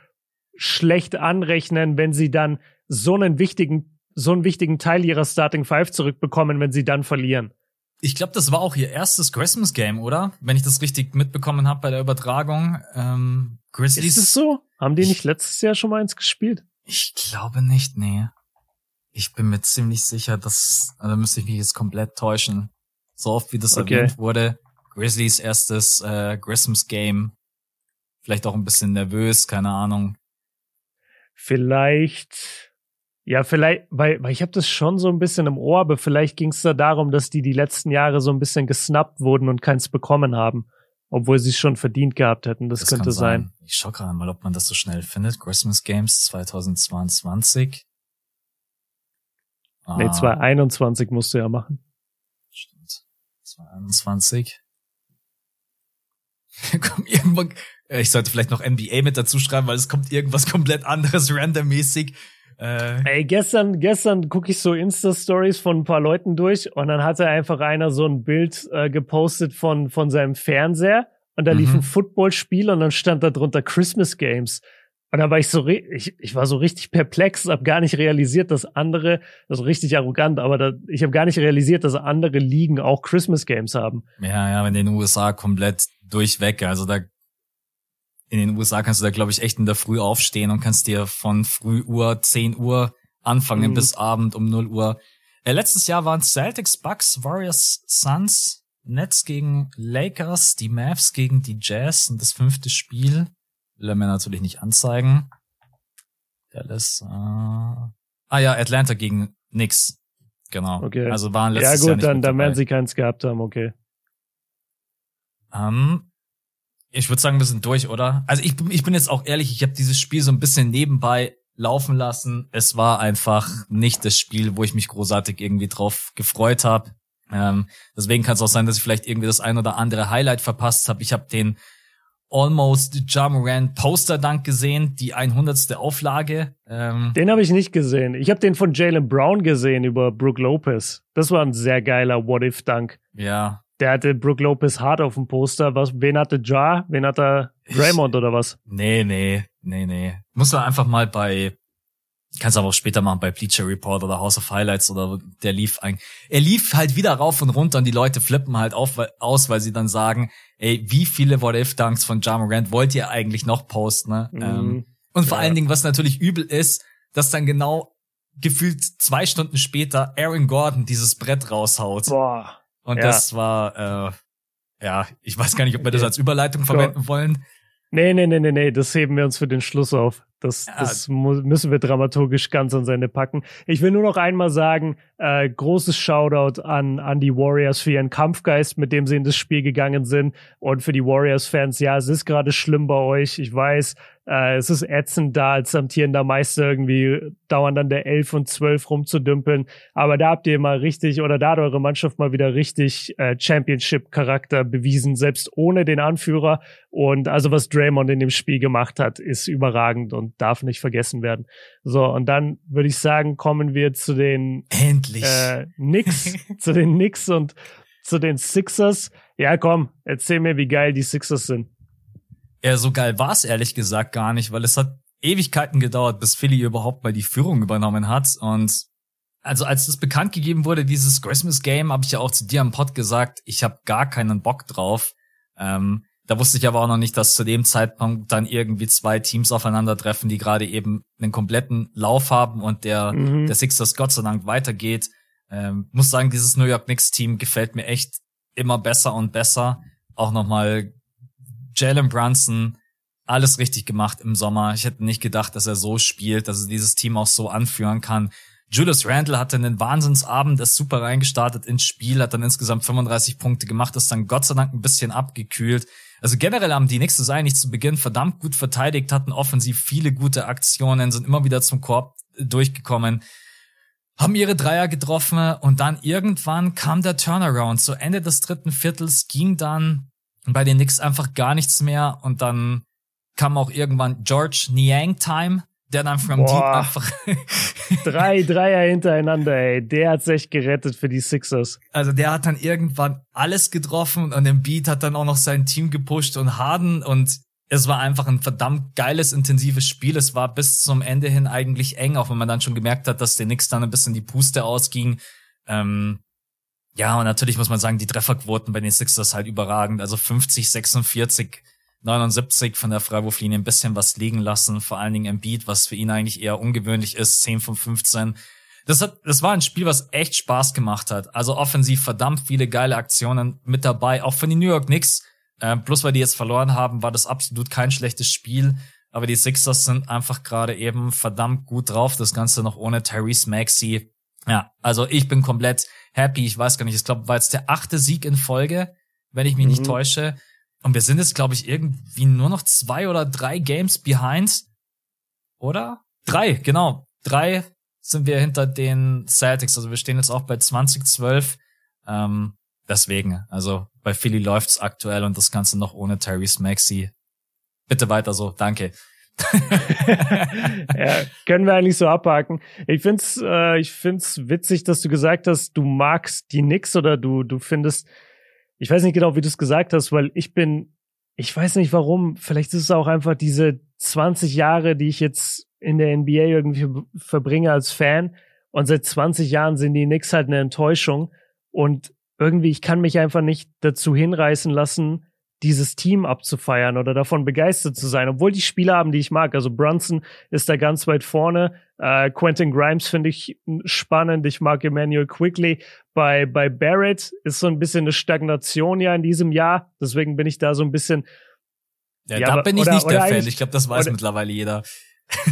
schlecht anrechnen, wenn sie dann so einen wichtigen, so einen wichtigen Teil ihrer Starting Five zurückbekommen, wenn sie dann verlieren. Ich glaube, das war auch ihr erstes Christmas Game, oder? Wenn ich das richtig mitbekommen habe bei der Übertragung. Ähm, Grizzlies. Ist es so? Haben die nicht letztes Jahr schon mal eins gespielt? Ich glaube nicht, nee. Ich bin mir ziemlich sicher, dass, also müsste ich mich jetzt komplett täuschen. So oft wie das okay. erwähnt wurde. Grizzlies erstes äh, Christmas Game. Vielleicht auch ein bisschen nervös, keine Ahnung. Vielleicht ja, vielleicht, weil, weil ich habe das schon so ein bisschen im Ohr, aber vielleicht ging es da darum, dass die die letzten Jahre so ein bisschen gesnappt wurden und keins bekommen haben, obwohl sie es schon verdient gehabt hätten. Das, das könnte sein. sein. Ich schau gerade mal, ob man das so schnell findet. Christmas Games 2022. Ah. Nee, 2021 musst du ja machen. Stimmt. 2021. Komm, irgendwann, ich sollte vielleicht noch NBA mit dazu schreiben, weil es kommt irgendwas komplett anderes randommäßig. Äh, Ey, gestern, gestern gucke ich so Insta-Stories von ein paar Leuten durch und dann hatte einfach einer so ein Bild äh, gepostet von, von seinem Fernseher und da mhm. lief ein Footballspiel und dann stand da drunter Christmas Games. Und da war ich so, ich, ich war so richtig perplex, habe gar nicht realisiert, dass andere, das ist richtig arrogant, aber da, ich habe gar nicht realisiert, dass andere Ligen auch Christmas Games haben. Ja, ja, in den USA komplett durchweg. Also da in den USA kannst du da, glaube ich, echt in der Früh aufstehen und kannst dir von Frühuhr 10 Uhr anfangen mhm. bis Abend um 0 Uhr. Äh, letztes Jahr waren Celtics, Bucks, Warriors, Suns, Nets gegen Lakers, die Mavs gegen die Jazz und das fünfte Spiel will er mir natürlich nicht anzeigen. Dallas, äh, ah ja, Atlanta gegen Knicks. Genau. Okay. Also waren letztes Ja gut, Jahr dann, dann werden sie keins gehabt haben, okay. Ähm, ich würde sagen, wir sind durch, oder? Also ich, ich bin jetzt auch ehrlich, ich habe dieses Spiel so ein bisschen nebenbei laufen lassen. Es war einfach nicht das Spiel, wo ich mich großartig irgendwie drauf gefreut habe. Ähm, deswegen kann es auch sein, dass ich vielleicht irgendwie das ein oder andere Highlight verpasst habe. Ich habe den Almost Jamoran Poster Dank gesehen, die 100. Auflage. Ähm, den habe ich nicht gesehen. Ich habe den von Jalen Brown gesehen über Brooke Lopez. Das war ein sehr geiler What If Dank. Ja, der hatte Brooke Lopez hart auf dem Poster. Was, wen hatte Ja? Wen hat er? Raymond oder was? Nee, nee, nee, nee. Muss man einfach mal bei kannst aber auch später machen bei Bleacher Report oder House of Highlights oder der lief ein. Er lief halt wieder rauf und runter und die Leute flippen halt auf, aus, weil sie dann sagen, ey, wie viele What If Dunks von Ja Morant wollt ihr eigentlich noch posten? Ne? Mhm. Ähm, und vor ja. allen Dingen, was natürlich übel ist, dass dann genau gefühlt zwei Stunden später Aaron Gordon dieses Brett raushaut. Boah. Und ja. das war, äh, ja, ich weiß gar nicht, ob wir das als Überleitung verwenden wollen. Nee, nee, nee, nee, nee, das heben wir uns für den Schluss auf. Das, ja. das müssen wir dramaturgisch ganz ans Ende packen. Ich will nur noch einmal sagen, äh, großes Shoutout an, an die Warriors für ihren Kampfgeist, mit dem sie in das Spiel gegangen sind. Und für die Warriors-Fans, ja, es ist gerade schlimm bei euch. Ich weiß, äh, es ist ätzend, da als amtierender Meister irgendwie dauernd an der 11 und 12 rumzudümpeln. Aber da habt ihr mal richtig, oder da hat eure Mannschaft mal wieder richtig äh, Championship-Charakter bewiesen, selbst ohne den Anführer. Und also was Draymond in dem Spiel gemacht hat, ist überragend und darf nicht vergessen werden. So, und dann würde ich sagen, kommen wir zu den Endlich. Äh, Knicks, zu den Knicks und zu den Sixers. Ja, komm, erzähl mir, wie geil die Sixers sind. Ja, so geil war es ehrlich gesagt gar nicht, weil es hat Ewigkeiten gedauert, bis Philly überhaupt mal die Führung übernommen hat. Und also als das bekannt gegeben wurde, dieses Christmas Game, habe ich ja auch zu dir am Pod gesagt, ich habe gar keinen Bock drauf. Ähm, da wusste ich aber auch noch nicht, dass zu dem Zeitpunkt dann irgendwie zwei Teams aufeinandertreffen, die gerade eben einen kompletten Lauf haben und der, mhm. der Sixers Gott sei Dank weitergeht. Ähm, muss sagen, dieses New York Knicks Team gefällt mir echt immer besser und besser. Auch nochmal Jalen Brunson, alles richtig gemacht im Sommer. Ich hätte nicht gedacht, dass er so spielt, dass er dieses Team auch so anführen kann. Julius Randle hatte einen Wahnsinnsabend, ist super reingestartet ins Spiel, hat dann insgesamt 35 Punkte gemacht, ist dann Gott sei Dank ein bisschen abgekühlt. Also generell haben die Knicks eigentlich zu Beginn verdammt gut verteidigt, hatten offensiv viele gute Aktionen, sind immer wieder zum Korb durchgekommen, haben ihre Dreier getroffen und dann irgendwann kam der Turnaround. Zu Ende des dritten Viertels ging dann bei den Knicks einfach gar nichts mehr und dann kam auch irgendwann George Niang Time, der dann vom Team einfach. Drei Dreier hintereinander, ey. Der hat's echt gerettet für die Sixers. Also der hat dann irgendwann alles getroffen und im Beat hat dann auch noch sein Team gepusht und Harden und es war einfach ein verdammt geiles, intensives Spiel. Es war bis zum Ende hin eigentlich eng, auch wenn man dann schon gemerkt hat, dass der Knicks dann ein bisschen die Puste ausging. Ähm, ja, und natürlich muss man sagen, die Trefferquoten bei den Sixers halt überragend. Also 50, 46 79 von der Freiwurflinie ein bisschen was liegen lassen, vor allen Dingen im Beat, was für ihn eigentlich eher ungewöhnlich ist, 10 von 15. Das hat, das war ein Spiel, was echt Spaß gemacht hat. Also offensiv verdammt viele geile Aktionen mit dabei, auch von den New York Knicks. Äh, bloß weil die jetzt verloren haben, war das absolut kein schlechtes Spiel. Aber die Sixers sind einfach gerade eben verdammt gut drauf. Das Ganze noch ohne Tyrese Maxey. Ja, also ich bin komplett happy. Ich weiß gar nicht, ich glaube, war jetzt der achte Sieg in Folge, wenn ich mich mhm. nicht täusche. Und wir sind jetzt, glaube ich, irgendwie nur noch zwei oder drei Games behind. Oder? Drei, genau. Drei sind wir hinter den Celtics. Also wir stehen jetzt auch bei 2012. Ähm, deswegen, also bei Philly läuft's aktuell und das Ganze noch ohne Tyrese Maxey. Bitte weiter so, danke. ja, können wir eigentlich so abhaken. Ich find's, äh, ich find's witzig, dass du gesagt hast, du magst die Knicks oder du, du findest, ich weiß nicht genau, wie du es gesagt hast, weil ich bin, ich weiß nicht warum, vielleicht ist es auch einfach diese 20 Jahre, die ich jetzt in der NBA irgendwie verbringe als Fan und seit 20 Jahren sind die Knicks halt eine Enttäuschung und irgendwie, ich kann mich einfach nicht dazu hinreißen lassen, dieses Team abzufeiern oder davon begeistert zu sein, obwohl die Spieler haben, die ich mag. Also Brunson ist da ganz weit vorne. Äh, Quentin Grimes finde ich spannend. Ich mag Emmanuel Quickly. Bei, bei Barrett ist so ein bisschen eine Stagnation ja in diesem Jahr. Deswegen bin ich da so ein bisschen. Ja, ja da bin ich oder, nicht der Fan. Ich glaube, das weiß oder, mittlerweile jeder.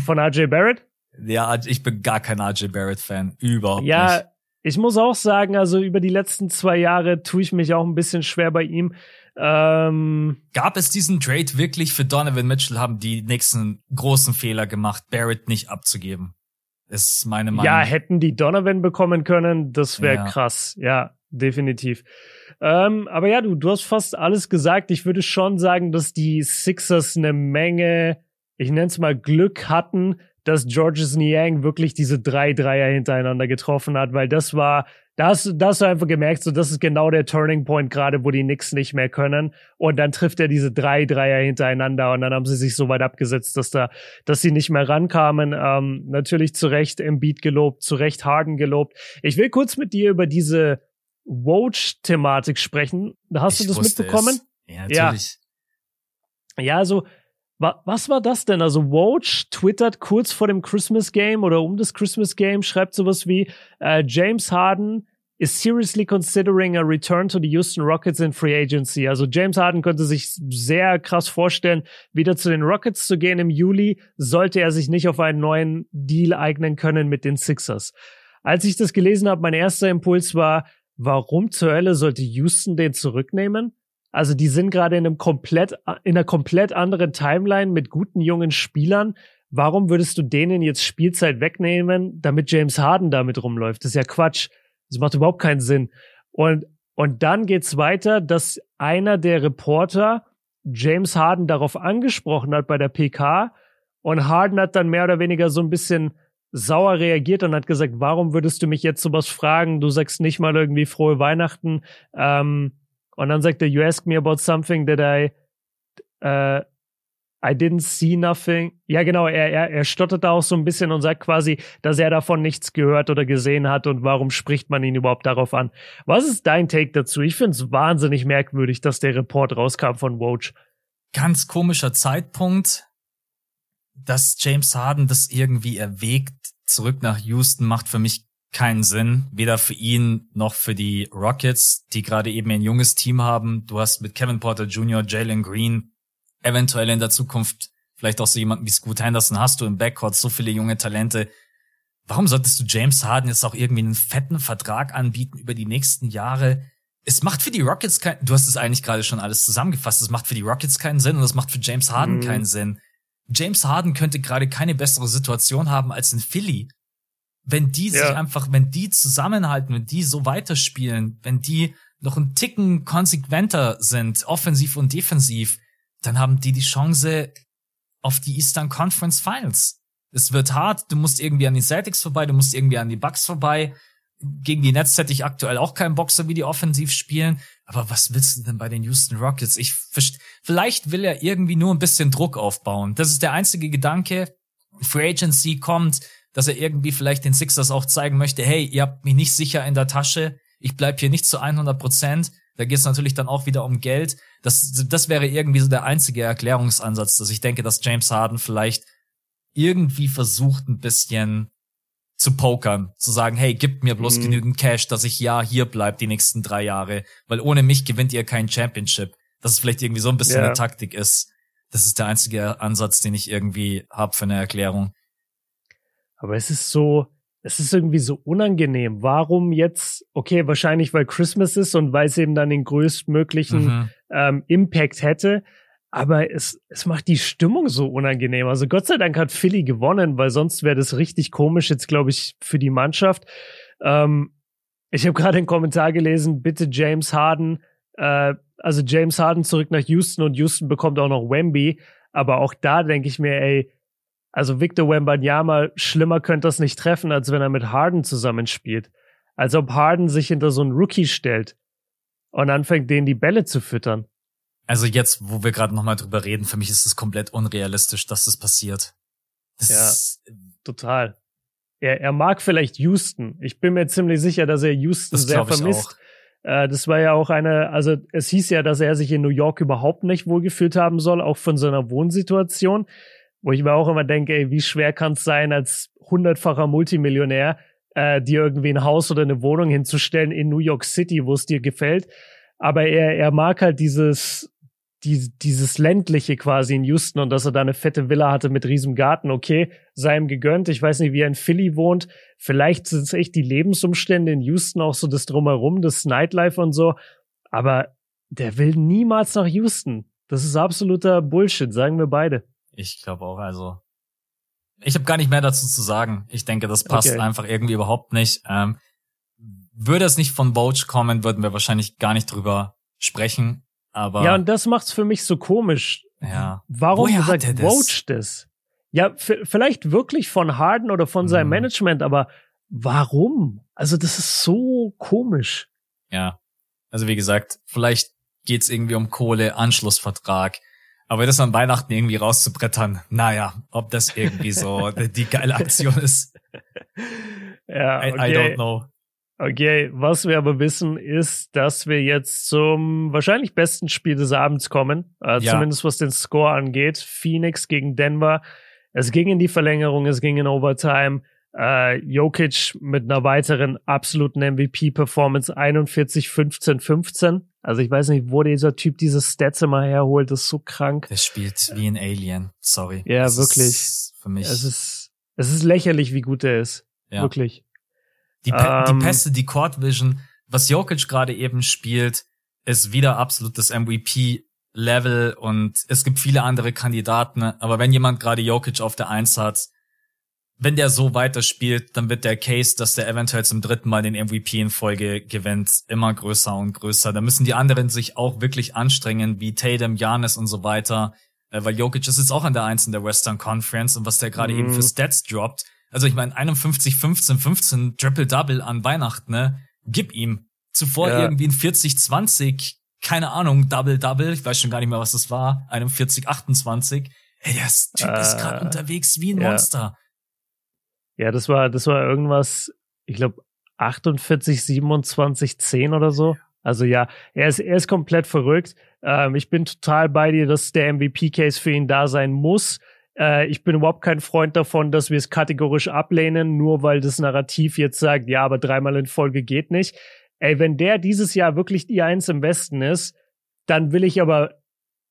Von RJ Barrett? ja, ich bin gar kein RJ Barrett-Fan. Überhaupt ja, nicht. Ja, ich muss auch sagen, also über die letzten zwei Jahre tue ich mich auch ein bisschen schwer bei ihm. Ähm, Gab es diesen Trade wirklich für Donovan Mitchell? Haben die nächsten großen Fehler gemacht, Barrett nicht abzugeben? Ist meine Meinung. Ja, hätten die Donovan bekommen können, das wäre ja. krass. Ja, definitiv. Ähm, aber ja, du, du hast fast alles gesagt. Ich würde schon sagen, dass die Sixers eine Menge, ich nenne es mal Glück hatten, dass Georges Niang wirklich diese drei Dreier hintereinander getroffen hat, weil das war, da hast, da hast du einfach gemerkt, so das ist genau der Turning Point gerade, wo die Knicks nicht mehr können. Und dann trifft er diese drei Dreier hintereinander und dann haben sie sich so weit abgesetzt, dass da, dass sie nicht mehr rankamen. Ähm, natürlich zu Recht im Beat gelobt, zu Recht Harden gelobt. Ich will kurz mit dir über diese Woj-Thematik sprechen. Hast ich du das mitbekommen? Es. Ja, natürlich. Ja, ja also was war das denn? Also Woj twittert kurz vor dem Christmas Game oder um das Christmas Game, schreibt sowas wie uh, James Harden is seriously considering a return to the Houston Rockets in free agency. Also James Harden könnte sich sehr krass vorstellen, wieder zu den Rockets zu gehen im Juli, sollte er sich nicht auf einen neuen Deal eignen können mit den Sixers. Als ich das gelesen habe, mein erster Impuls war, warum zur Hölle sollte Houston den zurücknehmen? Also die sind gerade in einem komplett, in einer komplett anderen Timeline mit guten jungen Spielern. Warum würdest du denen jetzt Spielzeit wegnehmen, damit James Harden damit rumläuft? Das ist ja Quatsch. Das macht überhaupt keinen Sinn. Und, und dann geht's weiter, dass einer der Reporter James Harden darauf angesprochen hat bei der PK und Harden hat dann mehr oder weniger so ein bisschen sauer reagiert und hat gesagt, warum würdest du mich jetzt sowas fragen? Du sagst nicht mal irgendwie frohe Weihnachten. Ähm, und dann sagt er, you asked me about something that I, uh, I didn't see nothing. Ja, genau, er, er, er stottert da auch so ein bisschen und sagt quasi, dass er davon nichts gehört oder gesehen hat und warum spricht man ihn überhaupt darauf an. Was ist dein Take dazu? Ich finde es wahnsinnig merkwürdig, dass der Report rauskam von Woj. Ganz komischer Zeitpunkt, dass James Harden das irgendwie erwägt, zurück nach Houston, macht für mich keinen Sinn, weder für ihn noch für die Rockets, die gerade eben ein junges Team haben. Du hast mit Kevin Porter Jr., Jalen Green, eventuell in der Zukunft vielleicht auch so jemanden wie Scoot Henderson hast du im Backcourt so viele junge Talente. Warum solltest du James Harden jetzt auch irgendwie einen fetten Vertrag anbieten über die nächsten Jahre? Es macht für die Rockets kein, du hast es eigentlich gerade schon alles zusammengefasst, es macht für die Rockets keinen Sinn und es macht für James Harden mhm. keinen Sinn. James Harden könnte gerade keine bessere Situation haben als in Philly wenn die sich einfach, wenn die zusammenhalten, wenn die so weiterspielen, wenn die noch einen Ticken konsequenter sind, offensiv und defensiv, dann haben die die Chance auf die Eastern Conference Finals. Es wird hart, du musst irgendwie an die Celtics vorbei, du musst irgendwie an die Bucks vorbei. Gegen die Nets hätte ich aktuell auch keinen Boxer, wie die offensiv spielen. Aber was willst du denn bei den Houston Rockets? Ich vielleicht will er irgendwie nur ein bisschen Druck aufbauen. Das ist der einzige Gedanke. Free Agency kommt, dass er irgendwie vielleicht den Sixers auch zeigen möchte, hey, ihr habt mich nicht sicher in der Tasche, ich bleib hier nicht zu 100 Prozent. Da geht es natürlich dann auch wieder um Geld. Das, das wäre irgendwie so der einzige Erklärungsansatz, dass ich denke, dass James Harden vielleicht irgendwie versucht, ein bisschen zu pokern, zu sagen, hey, gib mir bloß mhm. genügend Cash, dass ich ja hier bleib die nächsten drei Jahre, weil ohne mich gewinnt ihr kein Championship. Dass es vielleicht irgendwie so ein bisschen ja. eine Taktik ist. Das ist der einzige Ansatz, den ich irgendwie hab für eine Erklärung. Aber es ist so, es ist irgendwie so unangenehm. Warum jetzt, okay, wahrscheinlich weil Christmas ist und weil es eben dann den größtmöglichen mhm. ähm, Impact hätte. Aber es, es macht die Stimmung so unangenehm. Also Gott sei Dank hat Philly gewonnen, weil sonst wäre das richtig komisch jetzt, glaube ich, für die Mannschaft. Ähm, ich habe gerade einen Kommentar gelesen, bitte James Harden, äh, also James Harden zurück nach Houston und Houston bekommt auch noch Wemby. Aber auch da denke ich mir, ey, also Victor Wembanyama, schlimmer könnte das nicht treffen, als wenn er mit Harden zusammenspielt. Als ob Harden sich hinter so einen Rookie stellt und anfängt, denen die Bälle zu füttern. Also jetzt, wo wir gerade nochmal drüber reden, für mich ist es komplett unrealistisch, dass das passiert. Das ja, ist, total. Er, er mag vielleicht Houston. Ich bin mir ziemlich sicher, dass er Houston das sehr vermisst. Äh, das war ja auch eine, also es hieß ja, dass er sich in New York überhaupt nicht wohlgefühlt haben soll, auch von seiner Wohnsituation. Wo ich mir auch immer denke, ey, wie schwer kann es sein, als hundertfacher Multimillionär äh, dir irgendwie ein Haus oder eine Wohnung hinzustellen in New York City, wo es dir gefällt. Aber er, er mag halt dieses, die, dieses ländliche quasi in Houston und dass er da eine fette Villa hatte mit riesem Garten, okay, sei ihm gegönnt. Ich weiß nicht, wie er in Philly wohnt. Vielleicht sind es echt die Lebensumstände in Houston, auch so das Drumherum, das Nightlife und so. Aber der will niemals nach Houston. Das ist absoluter Bullshit, sagen wir beide. Ich glaube auch, also. Ich habe gar nicht mehr dazu zu sagen. Ich denke, das passt okay. einfach irgendwie überhaupt nicht. Ähm, würde es nicht von Boach kommen, würden wir wahrscheinlich gar nicht drüber sprechen. Aber ja, und das macht's für mich so komisch. Ja. Warum Woher sagt Boach das? Ja, vielleicht wirklich von Harden oder von seinem mhm. Management, aber warum? Also das ist so komisch. Ja. Also wie gesagt, vielleicht geht's irgendwie um Kohle, Anschlussvertrag. Aber das an Weihnachten irgendwie rauszubrettern, naja, ob das irgendwie so die geile Aktion ist. Ja, okay. I, I don't know. Okay, was wir aber wissen, ist, dass wir jetzt zum wahrscheinlich besten Spiel des Abends kommen. Äh, ja. Zumindest was den Score angeht. Phoenix gegen Denver. Es ging in die Verlängerung, es ging in Overtime. Äh, Jokic mit einer weiteren absoluten MVP-Performance 41, 15, 15. Also ich weiß nicht, wo dieser Typ diese Stats immer herholt, das ist so krank. Der spielt wie ein Alien, sorry. Ja, das wirklich. für mich. Es ist, es ist lächerlich, wie gut er ist. Ja. Wirklich. Die, Pe ähm, die Pässe, die Court Vision, was Jokic gerade eben spielt, ist wieder absolut das MVP Level und es gibt viele andere Kandidaten, aber wenn jemand gerade Jokic auf der Eins hat, wenn der so weiterspielt, dann wird der Case, dass der eventuell zum dritten Mal den MVP in Folge gewinnt, immer größer und größer. Da müssen die anderen sich auch wirklich anstrengen, wie Tatum, Janis und so weiter, äh, weil Jokic ist jetzt auch an der Eins in der Western Conference und was der gerade mhm. eben für Stats droppt. Also ich meine 51, 15, 15 Triple Double an Weihnachten, ne? Gib ihm. Zuvor ja. irgendwie ein 40, 20, keine Ahnung, Double Double, ich weiß schon gar nicht mehr, was das war, 41, 28. Ey, der Typ äh, ist gerade unterwegs wie ein ja. Monster. Ja, das war, das war irgendwas, ich glaube, 48, 27, 10 oder so. Also ja, er ist, er ist komplett verrückt. Ähm, ich bin total bei dir, dass der MVP-Case für ihn da sein muss. Äh, ich bin überhaupt kein Freund davon, dass wir es kategorisch ablehnen, nur weil das Narrativ jetzt sagt, ja, aber dreimal in Folge geht nicht. Ey, wenn der dieses Jahr wirklich die Eins im Westen ist, dann will ich aber,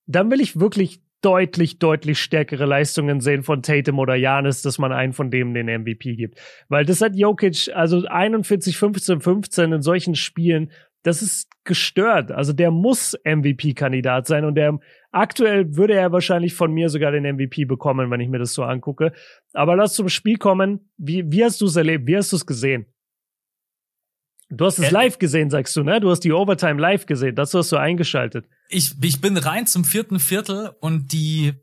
dann will ich wirklich deutlich, deutlich stärkere Leistungen sehen von Tatum oder Janis, dass man einen von dem den MVP gibt. Weil das hat Jokic, also 41, 15, 15 in solchen Spielen, das ist gestört. Also der muss MVP-Kandidat sein und der aktuell würde er wahrscheinlich von mir sogar den MVP bekommen, wenn ich mir das so angucke. Aber lass zum Spiel kommen. Wie, wie hast du es erlebt? Wie hast du es gesehen? Du hast es äh, live gesehen, sagst du, ne? Du hast die Overtime live gesehen. Das hast du eingeschaltet. Ich, ich bin rein zum vierten Viertel und die,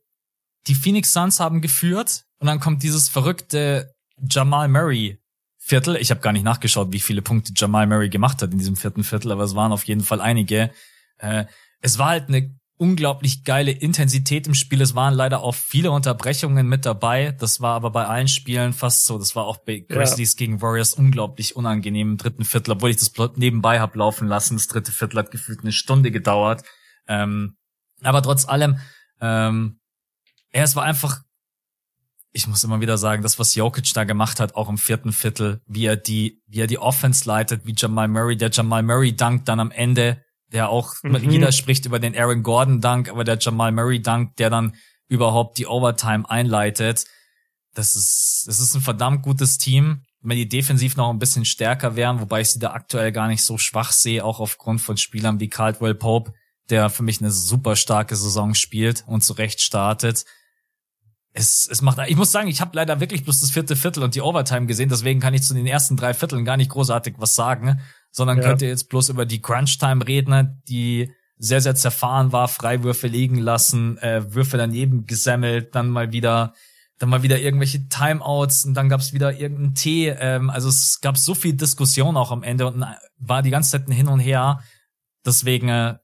die Phoenix Suns haben geführt und dann kommt dieses verrückte Jamal Murray Viertel. Ich habe gar nicht nachgeschaut, wie viele Punkte Jamal Murray gemacht hat in diesem vierten Viertel, aber es waren auf jeden Fall einige. Äh, es war halt eine unglaublich geile Intensität im Spiel. Es waren leider auch viele Unterbrechungen mit dabei. Das war aber bei allen Spielen fast so. Das war auch bei Grizzlies ja. gegen Warriors unglaublich unangenehm im dritten Viertel, obwohl ich das nebenbei hab laufen lassen. Das dritte Viertel hat gefühlt eine Stunde gedauert. Ähm, aber trotz allem, ähm, ja, es war einfach, ich muss immer wieder sagen, das, was Jokic da gemacht hat, auch im vierten Viertel, wie er die, wie er die Offense leitet, wie Jamal Murray, der Jamal Murray dankt dann am Ende der auch, mhm. jeder spricht über den Aaron Gordon Dunk, aber der Jamal Murray Dunk, der dann überhaupt die Overtime einleitet. Das ist, das ist ein verdammt gutes Team. Wenn die defensiv noch ein bisschen stärker wären, wobei ich sie da aktuell gar nicht so schwach sehe, auch aufgrund von Spielern wie Caldwell Pope, der für mich eine super starke Saison spielt und zurecht startet. Es, es macht, ich muss sagen, ich habe leider wirklich bloß das vierte Viertel und die Overtime gesehen, deswegen kann ich zu den ersten drei Vierteln gar nicht großartig was sagen sondern ja. könnt ihr jetzt bloß über die Crunch-Time reden, die sehr, sehr zerfahren war, Freiwürfe liegen lassen, äh, Würfe daneben gesammelt, dann mal wieder dann mal wieder irgendwelche Timeouts und dann gab's wieder irgendeinen Tee. Ähm, also es gab so viel Diskussion auch am Ende und war die ganze Zeit ein Hin und Her. Deswegen, äh,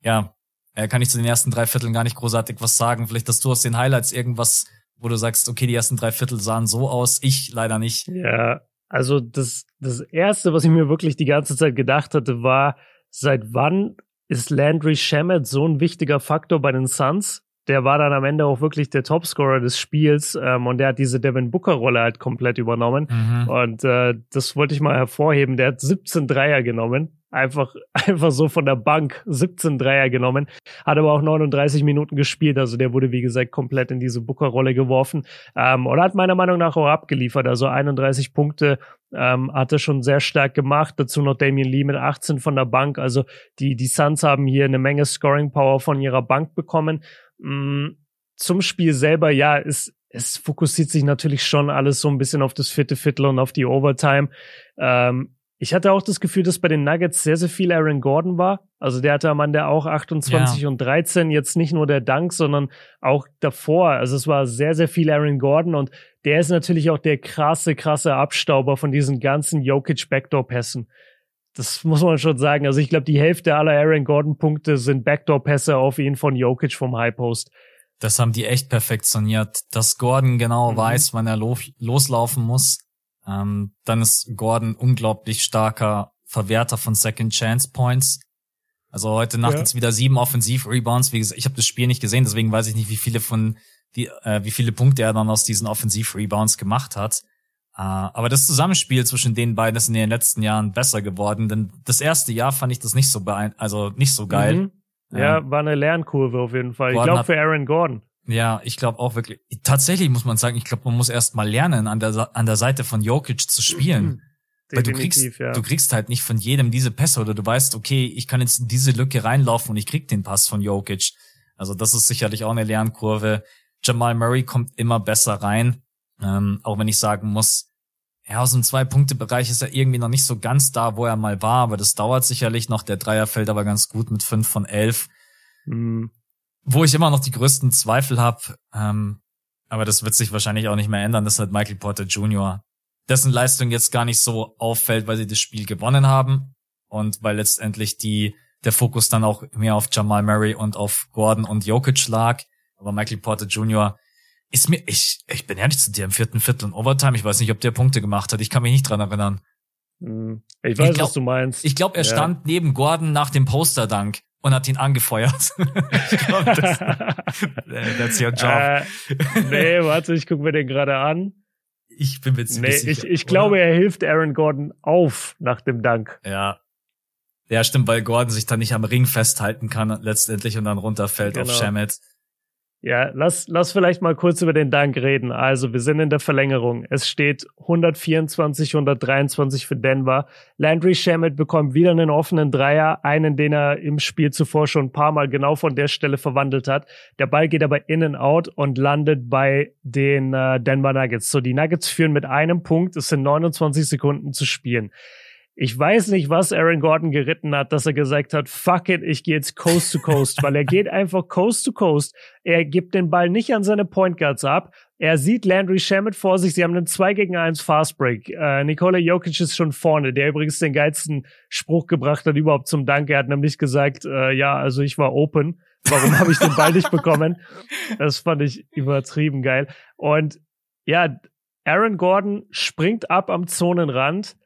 ja, äh, kann ich zu den ersten drei Vierteln gar nicht großartig was sagen. Vielleicht hast du aus den Highlights irgendwas, wo du sagst, okay, die ersten drei Viertel sahen so aus, ich leider nicht. Ja, also das, das erste, was ich mir wirklich die ganze Zeit gedacht hatte, war, seit wann ist Landry Shamet so ein wichtiger Faktor bei den Suns? Der war dann am Ende auch wirklich der Topscorer des Spiels ähm, und der hat diese Devin Booker Rolle halt komplett übernommen. Mhm. Und äh, das wollte ich mal hervorheben. Der hat 17 Dreier genommen einfach, einfach so von der Bank. 17 Dreier genommen, hat aber auch 39 Minuten gespielt, also der wurde, wie gesagt, komplett in diese Booker-Rolle geworfen. Ähm, und hat meiner Meinung nach auch abgeliefert, also 31 Punkte ähm, hat er schon sehr stark gemacht, dazu noch Damian Lee mit 18 von der Bank, also die, die Suns haben hier eine Menge Scoring-Power von ihrer Bank bekommen. Mm, zum Spiel selber, ja, es, es fokussiert sich natürlich schon alles so ein bisschen auf das vierte Viertel und auf die Overtime. Ähm, ich hatte auch das Gefühl, dass bei den Nuggets sehr, sehr viel Aaron Gordon war. Also der hatte am Ende auch 28 ja. und 13, jetzt nicht nur der Dank, sondern auch davor. Also es war sehr, sehr viel Aaron Gordon und der ist natürlich auch der krasse, krasse Abstauber von diesen ganzen Jokic Backdoor-Pässen. Das muss man schon sagen. Also ich glaube, die Hälfte aller Aaron Gordon-Punkte sind Backdoor-Pässe auf ihn von Jokic vom High Post. Das haben die echt perfektioniert, dass Gordon genau mhm. weiß, wann er lo loslaufen muss ähm, dann ist Gordon unglaublich starker Verwerter von Second Chance Points. Also heute Nacht ja. jetzt wieder sieben Offensiv-Rebounds. Wie gesagt, ich habe das Spiel nicht gesehen, deswegen weiß ich nicht, wie viele von die, äh, wie viele Punkte er dann aus diesen Offensiv-Rebounds gemacht hat. Äh, aber das Zusammenspiel zwischen den beiden ist in den letzten Jahren besser geworden, denn das erste Jahr fand ich das nicht so beein also nicht so geil. Mhm. Ja, ähm, war eine Lernkurve auf jeden Fall. Gordon ich glaube für Aaron Gordon. Ja, ich glaube auch wirklich. Tatsächlich muss man sagen, ich glaube, man muss erst mal lernen, an der, an der Seite von Jokic zu spielen. Mhm. Weil du kriegst, ja. du kriegst halt nicht von jedem diese Pässe oder du weißt, okay, ich kann jetzt in diese Lücke reinlaufen und ich krieg den Pass von Jokic. Also das ist sicherlich auch eine Lernkurve. Jamal Murray kommt immer besser rein. Ähm, auch wenn ich sagen muss, ja, aus dem Zwei-Punkte-Bereich ist er irgendwie noch nicht so ganz da, wo er mal war, aber das dauert sicherlich noch. Der Dreier fällt aber ganz gut mit fünf von elf. Mhm wo ich immer noch die größten Zweifel habe, ähm, aber das wird sich wahrscheinlich auch nicht mehr ändern, das ist halt Michael Porter Jr., dessen Leistung jetzt gar nicht so auffällt, weil sie das Spiel gewonnen haben und weil letztendlich die der Fokus dann auch mehr auf Jamal Murray und auf Gordon und Jokic lag. Aber Michael Porter Jr. ist mir, ich, ich bin ehrlich zu dir, im vierten Viertel und Overtime, ich weiß nicht, ob der Punkte gemacht hat. Ich kann mich nicht dran erinnern. Hm, ich weiß, ich glaub, was du meinst. Ich glaube, er ja. stand neben Gordon nach dem Poster-Dank und hat ihn angefeuert. ich glaube, das, that's your job. Äh, nee, warte, ich gucke mir den gerade an. Ich bin mir ziemlich nee, sicher. Ich, ich glaube, er hilft Aaron Gordon auf nach dem Dank. Ja. Ja, stimmt, weil Gordon sich dann nicht am Ring festhalten kann letztendlich und dann runterfällt genau. auf Shamet. Ja, lass, lass vielleicht mal kurz über den Dank reden. Also, wir sind in der Verlängerung. Es steht 124, 123 für Denver. Landry Shamet bekommt wieder einen offenen Dreier, einen, den er im Spiel zuvor schon ein paar Mal genau von der Stelle verwandelt hat. Der Ball geht aber in and out und landet bei den äh, Denver Nuggets. So, die Nuggets führen mit einem Punkt. Es sind 29 Sekunden zu spielen. Ich weiß nicht, was Aaron Gordon geritten hat, dass er gesagt hat, fuck it, ich gehe jetzt Coast to Coast, weil er geht einfach Coast to Coast. Er gibt den Ball nicht an seine Point Guards ab. Er sieht Landry Shamet vor sich. Sie haben einen 2 gegen 1 Fast Break. Äh, Nikola Jokic ist schon vorne, der übrigens den geilsten Spruch gebracht hat überhaupt zum Dank. Er hat nämlich gesagt, äh, ja, also ich war open. Warum habe ich den Ball nicht bekommen? Das fand ich übertrieben geil. Und ja, Aaron Gordon springt ab am Zonenrand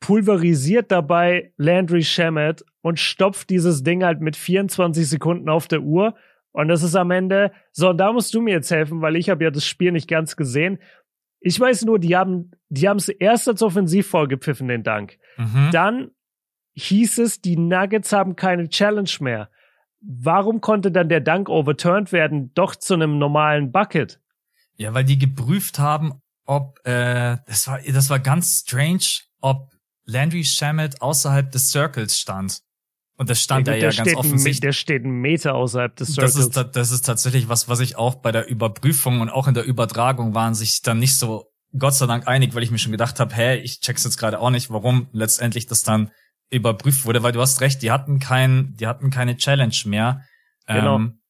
pulverisiert dabei Landry Shamet und stopft dieses Ding halt mit 24 Sekunden auf der Uhr. Und das ist am Ende, so, da musst du mir jetzt helfen, weil ich habe ja das Spiel nicht ganz gesehen. Ich weiß nur, die haben, die haben es erst als Offensivfoul gepfiffen, den Dank. Mhm. Dann hieß es, die Nuggets haben keine Challenge mehr. Warum konnte dann der Dank overturned werden, doch zu einem normalen Bucket? Ja, weil die geprüft haben, ob, äh, das war, das war ganz strange, ob Landry Shamet außerhalb des Circles stand. Und das stand ja, er ja ganz offensichtlich. Der steht einen Meter außerhalb des Circles. Das ist, das ist tatsächlich was, was ich auch bei der Überprüfung und auch in der Übertragung waren sich dann nicht so Gott sei Dank einig, weil ich mir schon gedacht habe, hä, ich check's jetzt gerade auch nicht, warum letztendlich das dann überprüft wurde, weil du hast recht, die hatten kein, die hatten keine Challenge mehr. Genau. Ähm,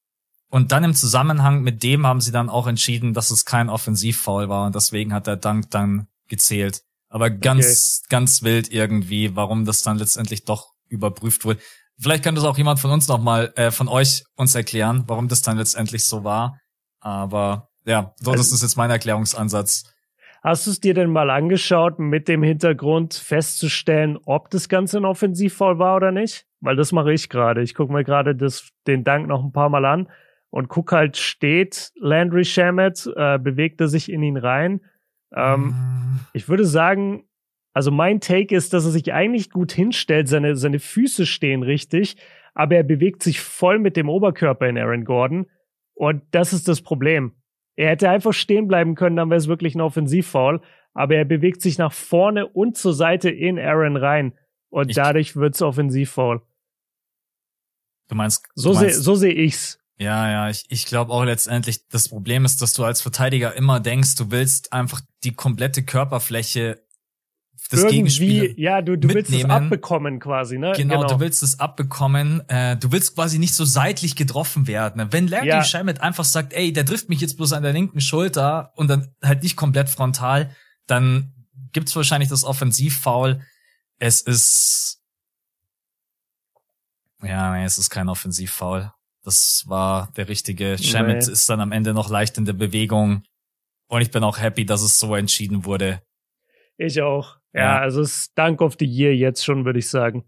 und dann im Zusammenhang mit dem haben sie dann auch entschieden, dass es kein Offensivfoul war und deswegen hat der Dank dann gezählt. Aber ganz, okay. ganz wild irgendwie, warum das dann letztendlich doch überprüft wurde. Vielleicht kann das auch jemand von uns nochmal, äh, von euch uns erklären, warum das dann letztendlich so war. Aber ja, so also, das ist jetzt mein Erklärungsansatz. Hast du es dir denn mal angeschaut, mit dem Hintergrund festzustellen, ob das Ganze ein Offensivfall war oder nicht? Weil das mache ich gerade. Ich gucke mir gerade den Dank noch ein paar Mal an und guck halt, steht Landry Shamet, äh, bewegt er sich in ihn rein ähm. Ich würde sagen, also mein Take ist, dass er sich eigentlich gut hinstellt, seine, seine Füße stehen richtig, aber er bewegt sich voll mit dem Oberkörper in Aaron Gordon. Und das ist das Problem. Er hätte einfach stehen bleiben können, dann wäre es wirklich ein Offensivfoul. Aber er bewegt sich nach vorne und zur Seite in Aaron rein. Und ich dadurch wird's Offensivfoul. Du meinst, so sehe so seh ich's. Ja, ja, ich, ich glaube auch letztendlich, das Problem ist, dass du als Verteidiger immer denkst, du willst einfach die komplette Körperfläche das Gegenspiel ja, du, du willst es abbekommen quasi, ne? Genau, genau, du willst es abbekommen. Äh, du willst quasi nicht so seitlich getroffen werden. Wenn Larry ja. Shamet einfach sagt, ey, der trifft mich jetzt bloß an der linken Schulter und dann halt nicht komplett frontal, dann gibt's wahrscheinlich das Offensivfoul. Es ist ja, nee, es ist kein Offensivfoul. Das war der richtige. Shamet nee. ist dann am Ende noch leicht in der Bewegung. Und ich bin auch happy, dass es so entschieden wurde. Ich auch. Ja, ja, also es ist Dank of the Year jetzt schon, würde ich sagen.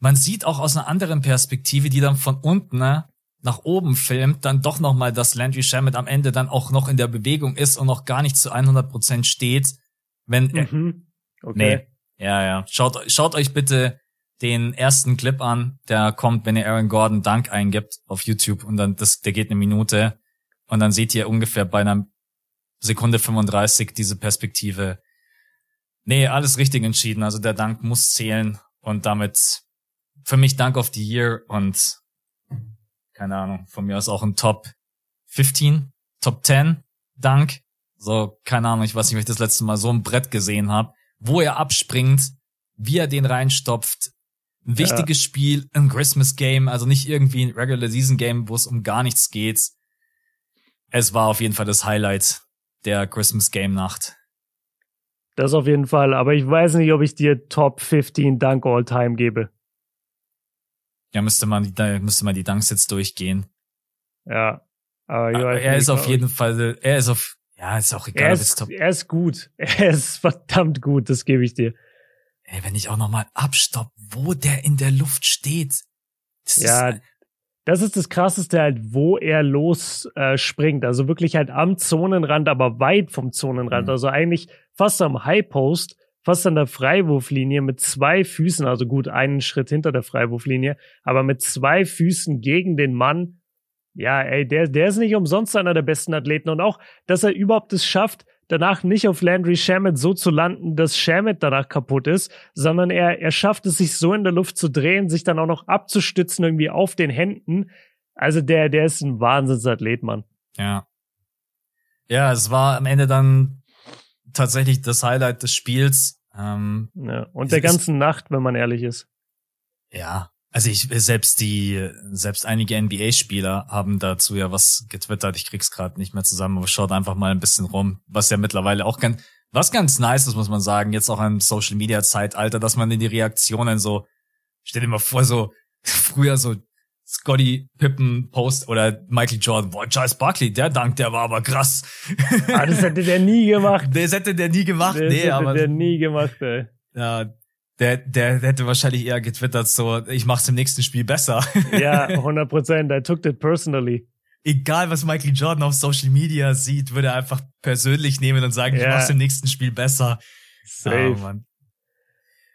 Man sieht auch aus einer anderen Perspektive, die dann von unten ne, nach oben filmt, dann doch nochmal, dass Landry Shamet am Ende dann auch noch in der Bewegung ist und noch gar nicht zu 100 Prozent steht. Wenn, mhm. okay. Nee, ja, ja. Schaut, schaut euch bitte den ersten Clip an, der kommt, wenn ihr Aaron Gordon Dank eingibt auf YouTube und dann, das, der geht eine Minute und dann seht ihr ungefähr bei einer Sekunde 35 diese Perspektive, Nee, alles richtig entschieden. Also der Dank muss zählen und damit für mich Dank of the Year und keine Ahnung, von mir aus auch ein Top 15, Top 10 Dank. So, keine Ahnung, ich weiß nicht, wenn ich das letzte Mal so ein Brett gesehen habe, wo er abspringt, wie er den reinstopft. Ein wichtiges ja. Spiel, ein Christmas Game, also nicht irgendwie ein Regular Season Game, wo es um gar nichts geht. Es war auf jeden Fall das Highlight der Christmas Game Nacht. Das auf jeden Fall. Aber ich weiß nicht, ob ich dir Top 15 Dunk All Time gebe. Ja, müsste man, die, müsste man die Dunks jetzt durchgehen. Ja. Aber, aber er ist auf jeden Fall, er ist auf, ja, ist auch egal. Er ist, er ist gut. Er ist verdammt gut, das gebe ich dir. Ey, wenn ich auch nochmal abstopp, wo der in der Luft steht. Das ja, ist, das ist das Krasseste halt, wo er los äh, springt. Also wirklich halt am Zonenrand, aber weit vom Zonenrand. Mhm. Also eigentlich fast am High Post, fast an der Freiwurflinie mit zwei Füßen, also gut einen Schritt hinter der Freiwurflinie, aber mit zwei Füßen gegen den Mann. Ja, ey, der, der ist nicht umsonst einer der besten Athleten. Und auch, dass er überhaupt es schafft, danach nicht auf Landry Shamet so zu landen, dass Shamet danach kaputt ist, sondern er, er schafft es, sich so in der Luft zu drehen, sich dann auch noch abzustützen irgendwie auf den Händen. Also der, der ist ein Wahnsinnsathlet, Mann. Ja. Ja, es war am Ende dann tatsächlich das Highlight des Spiels. Ähm, ja, und der ganzen Nacht, wenn man ehrlich ist. Ja, also ich selbst die selbst einige NBA-Spieler haben dazu ja was getwittert. Ich krieg's gerade nicht mehr zusammen, aber schaut einfach mal ein bisschen rum, was ja mittlerweile auch ganz was ganz nice ist, muss man sagen. Jetzt auch im Social Media Zeitalter, dass man in die Reaktionen so stell dir mal vor so früher so Scotty Pippen Post oder Michael Jordan, boah, Charles Barkley, der Dank, der war aber krass. Ah, das hätte der nie gemacht. Das hätte der nie gemacht, das nee, hätte aber. der nie gemacht, ey. Ja, der, der hätte wahrscheinlich eher getwittert so, ich mach's im nächsten Spiel besser. Ja, 100 Prozent. I took it personally. Egal, was Michael Jordan auf Social Media sieht, würde er einfach persönlich nehmen und sagen, ja. ich mach's im nächsten Spiel besser. Safe. Oh, Mann.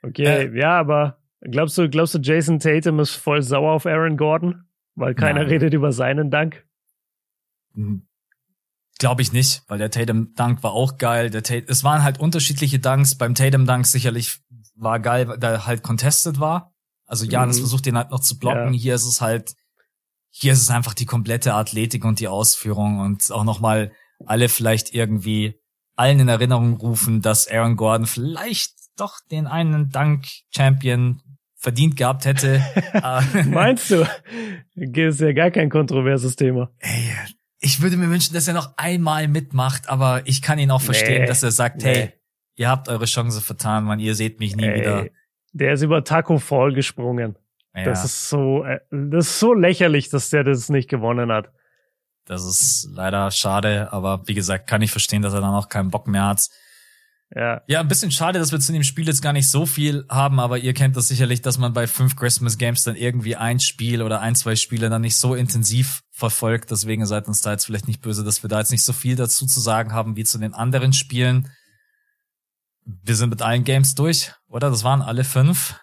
Okay, äh, ja, aber glaubst du, glaubst du, Jason Tatum ist voll sauer auf Aaron Gordon? Weil keiner nein. redet über seinen Dank? Glaube ich nicht, weil der Tatum Dank war auch geil. Der Tatum, es waren halt unterschiedliche Danks. Beim Tatum Dank sicherlich war geil, weil der halt contested war. Also Janis mhm. versucht den halt noch zu blocken. Ja. Hier ist es halt, hier ist es einfach die komplette Athletik und die Ausführung und auch nochmal alle vielleicht irgendwie allen in Erinnerung rufen, dass Aaron Gordon vielleicht doch den einen Dank-Champion verdient gehabt hätte. Meinst du? Das ist ja gar kein kontroverses Thema. Ey, ich würde mir wünschen, dass er noch einmal mitmacht, aber ich kann ihn auch verstehen, nee, dass er sagt, nee. hey, ihr habt eure Chance vertan, man, ihr seht mich nie Ey, wieder. Der ist über Taco Fall gesprungen. Ja. Das ist so, äh, das ist so lächerlich, dass der das nicht gewonnen hat. Das ist leider schade, aber wie gesagt, kann ich verstehen, dass er dann auch keinen Bock mehr hat. Ja. Ja, ein bisschen schade, dass wir zu dem Spiel jetzt gar nicht so viel haben, aber ihr kennt das sicherlich, dass man bei fünf Christmas Games dann irgendwie ein Spiel oder ein, zwei Spiele dann nicht so intensiv verfolgt. Deswegen seid uns da jetzt vielleicht nicht böse, dass wir da jetzt nicht so viel dazu zu sagen haben wie zu den anderen Spielen wir sind mit allen Games durch, oder? Das waren alle fünf.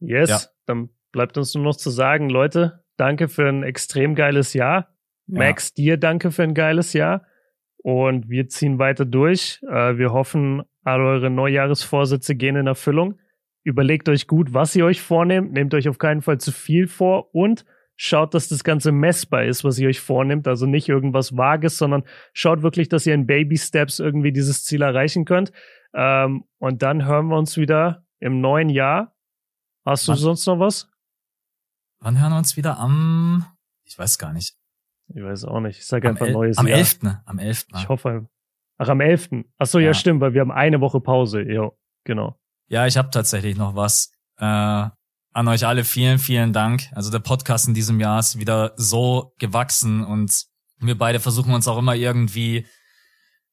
Yes, ja. dann bleibt uns nur noch zu sagen, Leute, danke für ein extrem geiles Jahr. Ja. Max, dir danke für ein geiles Jahr. Und wir ziehen weiter durch. Äh, wir hoffen, all eure Neujahresvorsätze gehen in Erfüllung. Überlegt euch gut, was ihr euch vornehmt. Nehmt euch auf keinen Fall zu viel vor und schaut, dass das Ganze messbar ist, was ihr euch vornimmt. Also nicht irgendwas Vages, sondern schaut wirklich, dass ihr in Baby Steps irgendwie dieses Ziel erreichen könnt. Ähm, und dann hören wir uns wieder im neuen Jahr. Hast du Wann? sonst noch was? Wann hören wir uns wieder? Am, ich weiß gar nicht. Ich weiß auch nicht. Ich sage einfach neues am Jahr. Am 11. Am 11. Ich hoffe. Ach, am 11. Ach so, ja. ja, stimmt, weil wir haben eine Woche Pause. Ja, genau. Ja, ich habe tatsächlich noch was. Äh, an euch alle vielen, vielen Dank. Also der Podcast in diesem Jahr ist wieder so gewachsen und wir beide versuchen uns auch immer irgendwie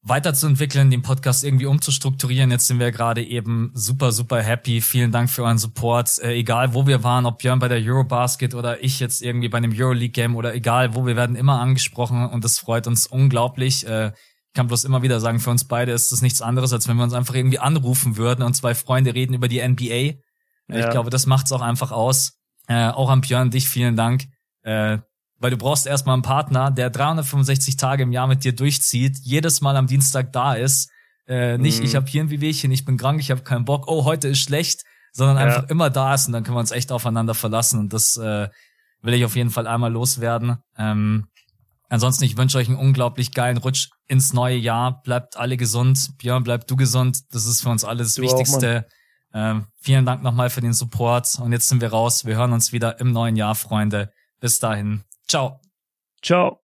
weiterzuentwickeln, den Podcast irgendwie umzustrukturieren. Jetzt sind wir gerade eben super, super happy. Vielen Dank für euren Support. Äh, egal wo wir waren, ob Björn bei der Eurobasket oder ich jetzt irgendwie bei einem Euroleague-Game oder egal wo, wir werden immer angesprochen und das freut uns unglaublich. Äh, ich kann bloß immer wieder sagen, für uns beide ist das nichts anderes, als wenn wir uns einfach irgendwie anrufen würden und zwei Freunde reden über die NBA. Ja. Ich glaube, das macht's auch einfach aus. Äh, auch an Björn, dich vielen Dank. Äh, weil du brauchst erstmal einen Partner, der 365 Tage im Jahr mit dir durchzieht, jedes Mal am Dienstag da ist. Äh, nicht, mhm. ich habe hier ein Wehwehchen, ich bin krank, ich habe keinen Bock, oh, heute ist schlecht, sondern ja. einfach immer da ist und dann können wir uns echt aufeinander verlassen. Und das äh, will ich auf jeden Fall einmal loswerden. Ähm, ansonsten, ich wünsche euch einen unglaublich geilen Rutsch ins neue Jahr. Bleibt alle gesund. Björn, bleib du gesund. Das ist für uns alles das Wichtigste. Auch, ähm, vielen Dank nochmal für den Support. Und jetzt sind wir raus. Wir hören uns wieder im neuen Jahr, Freunde. Bis dahin. Ciao. Ciao.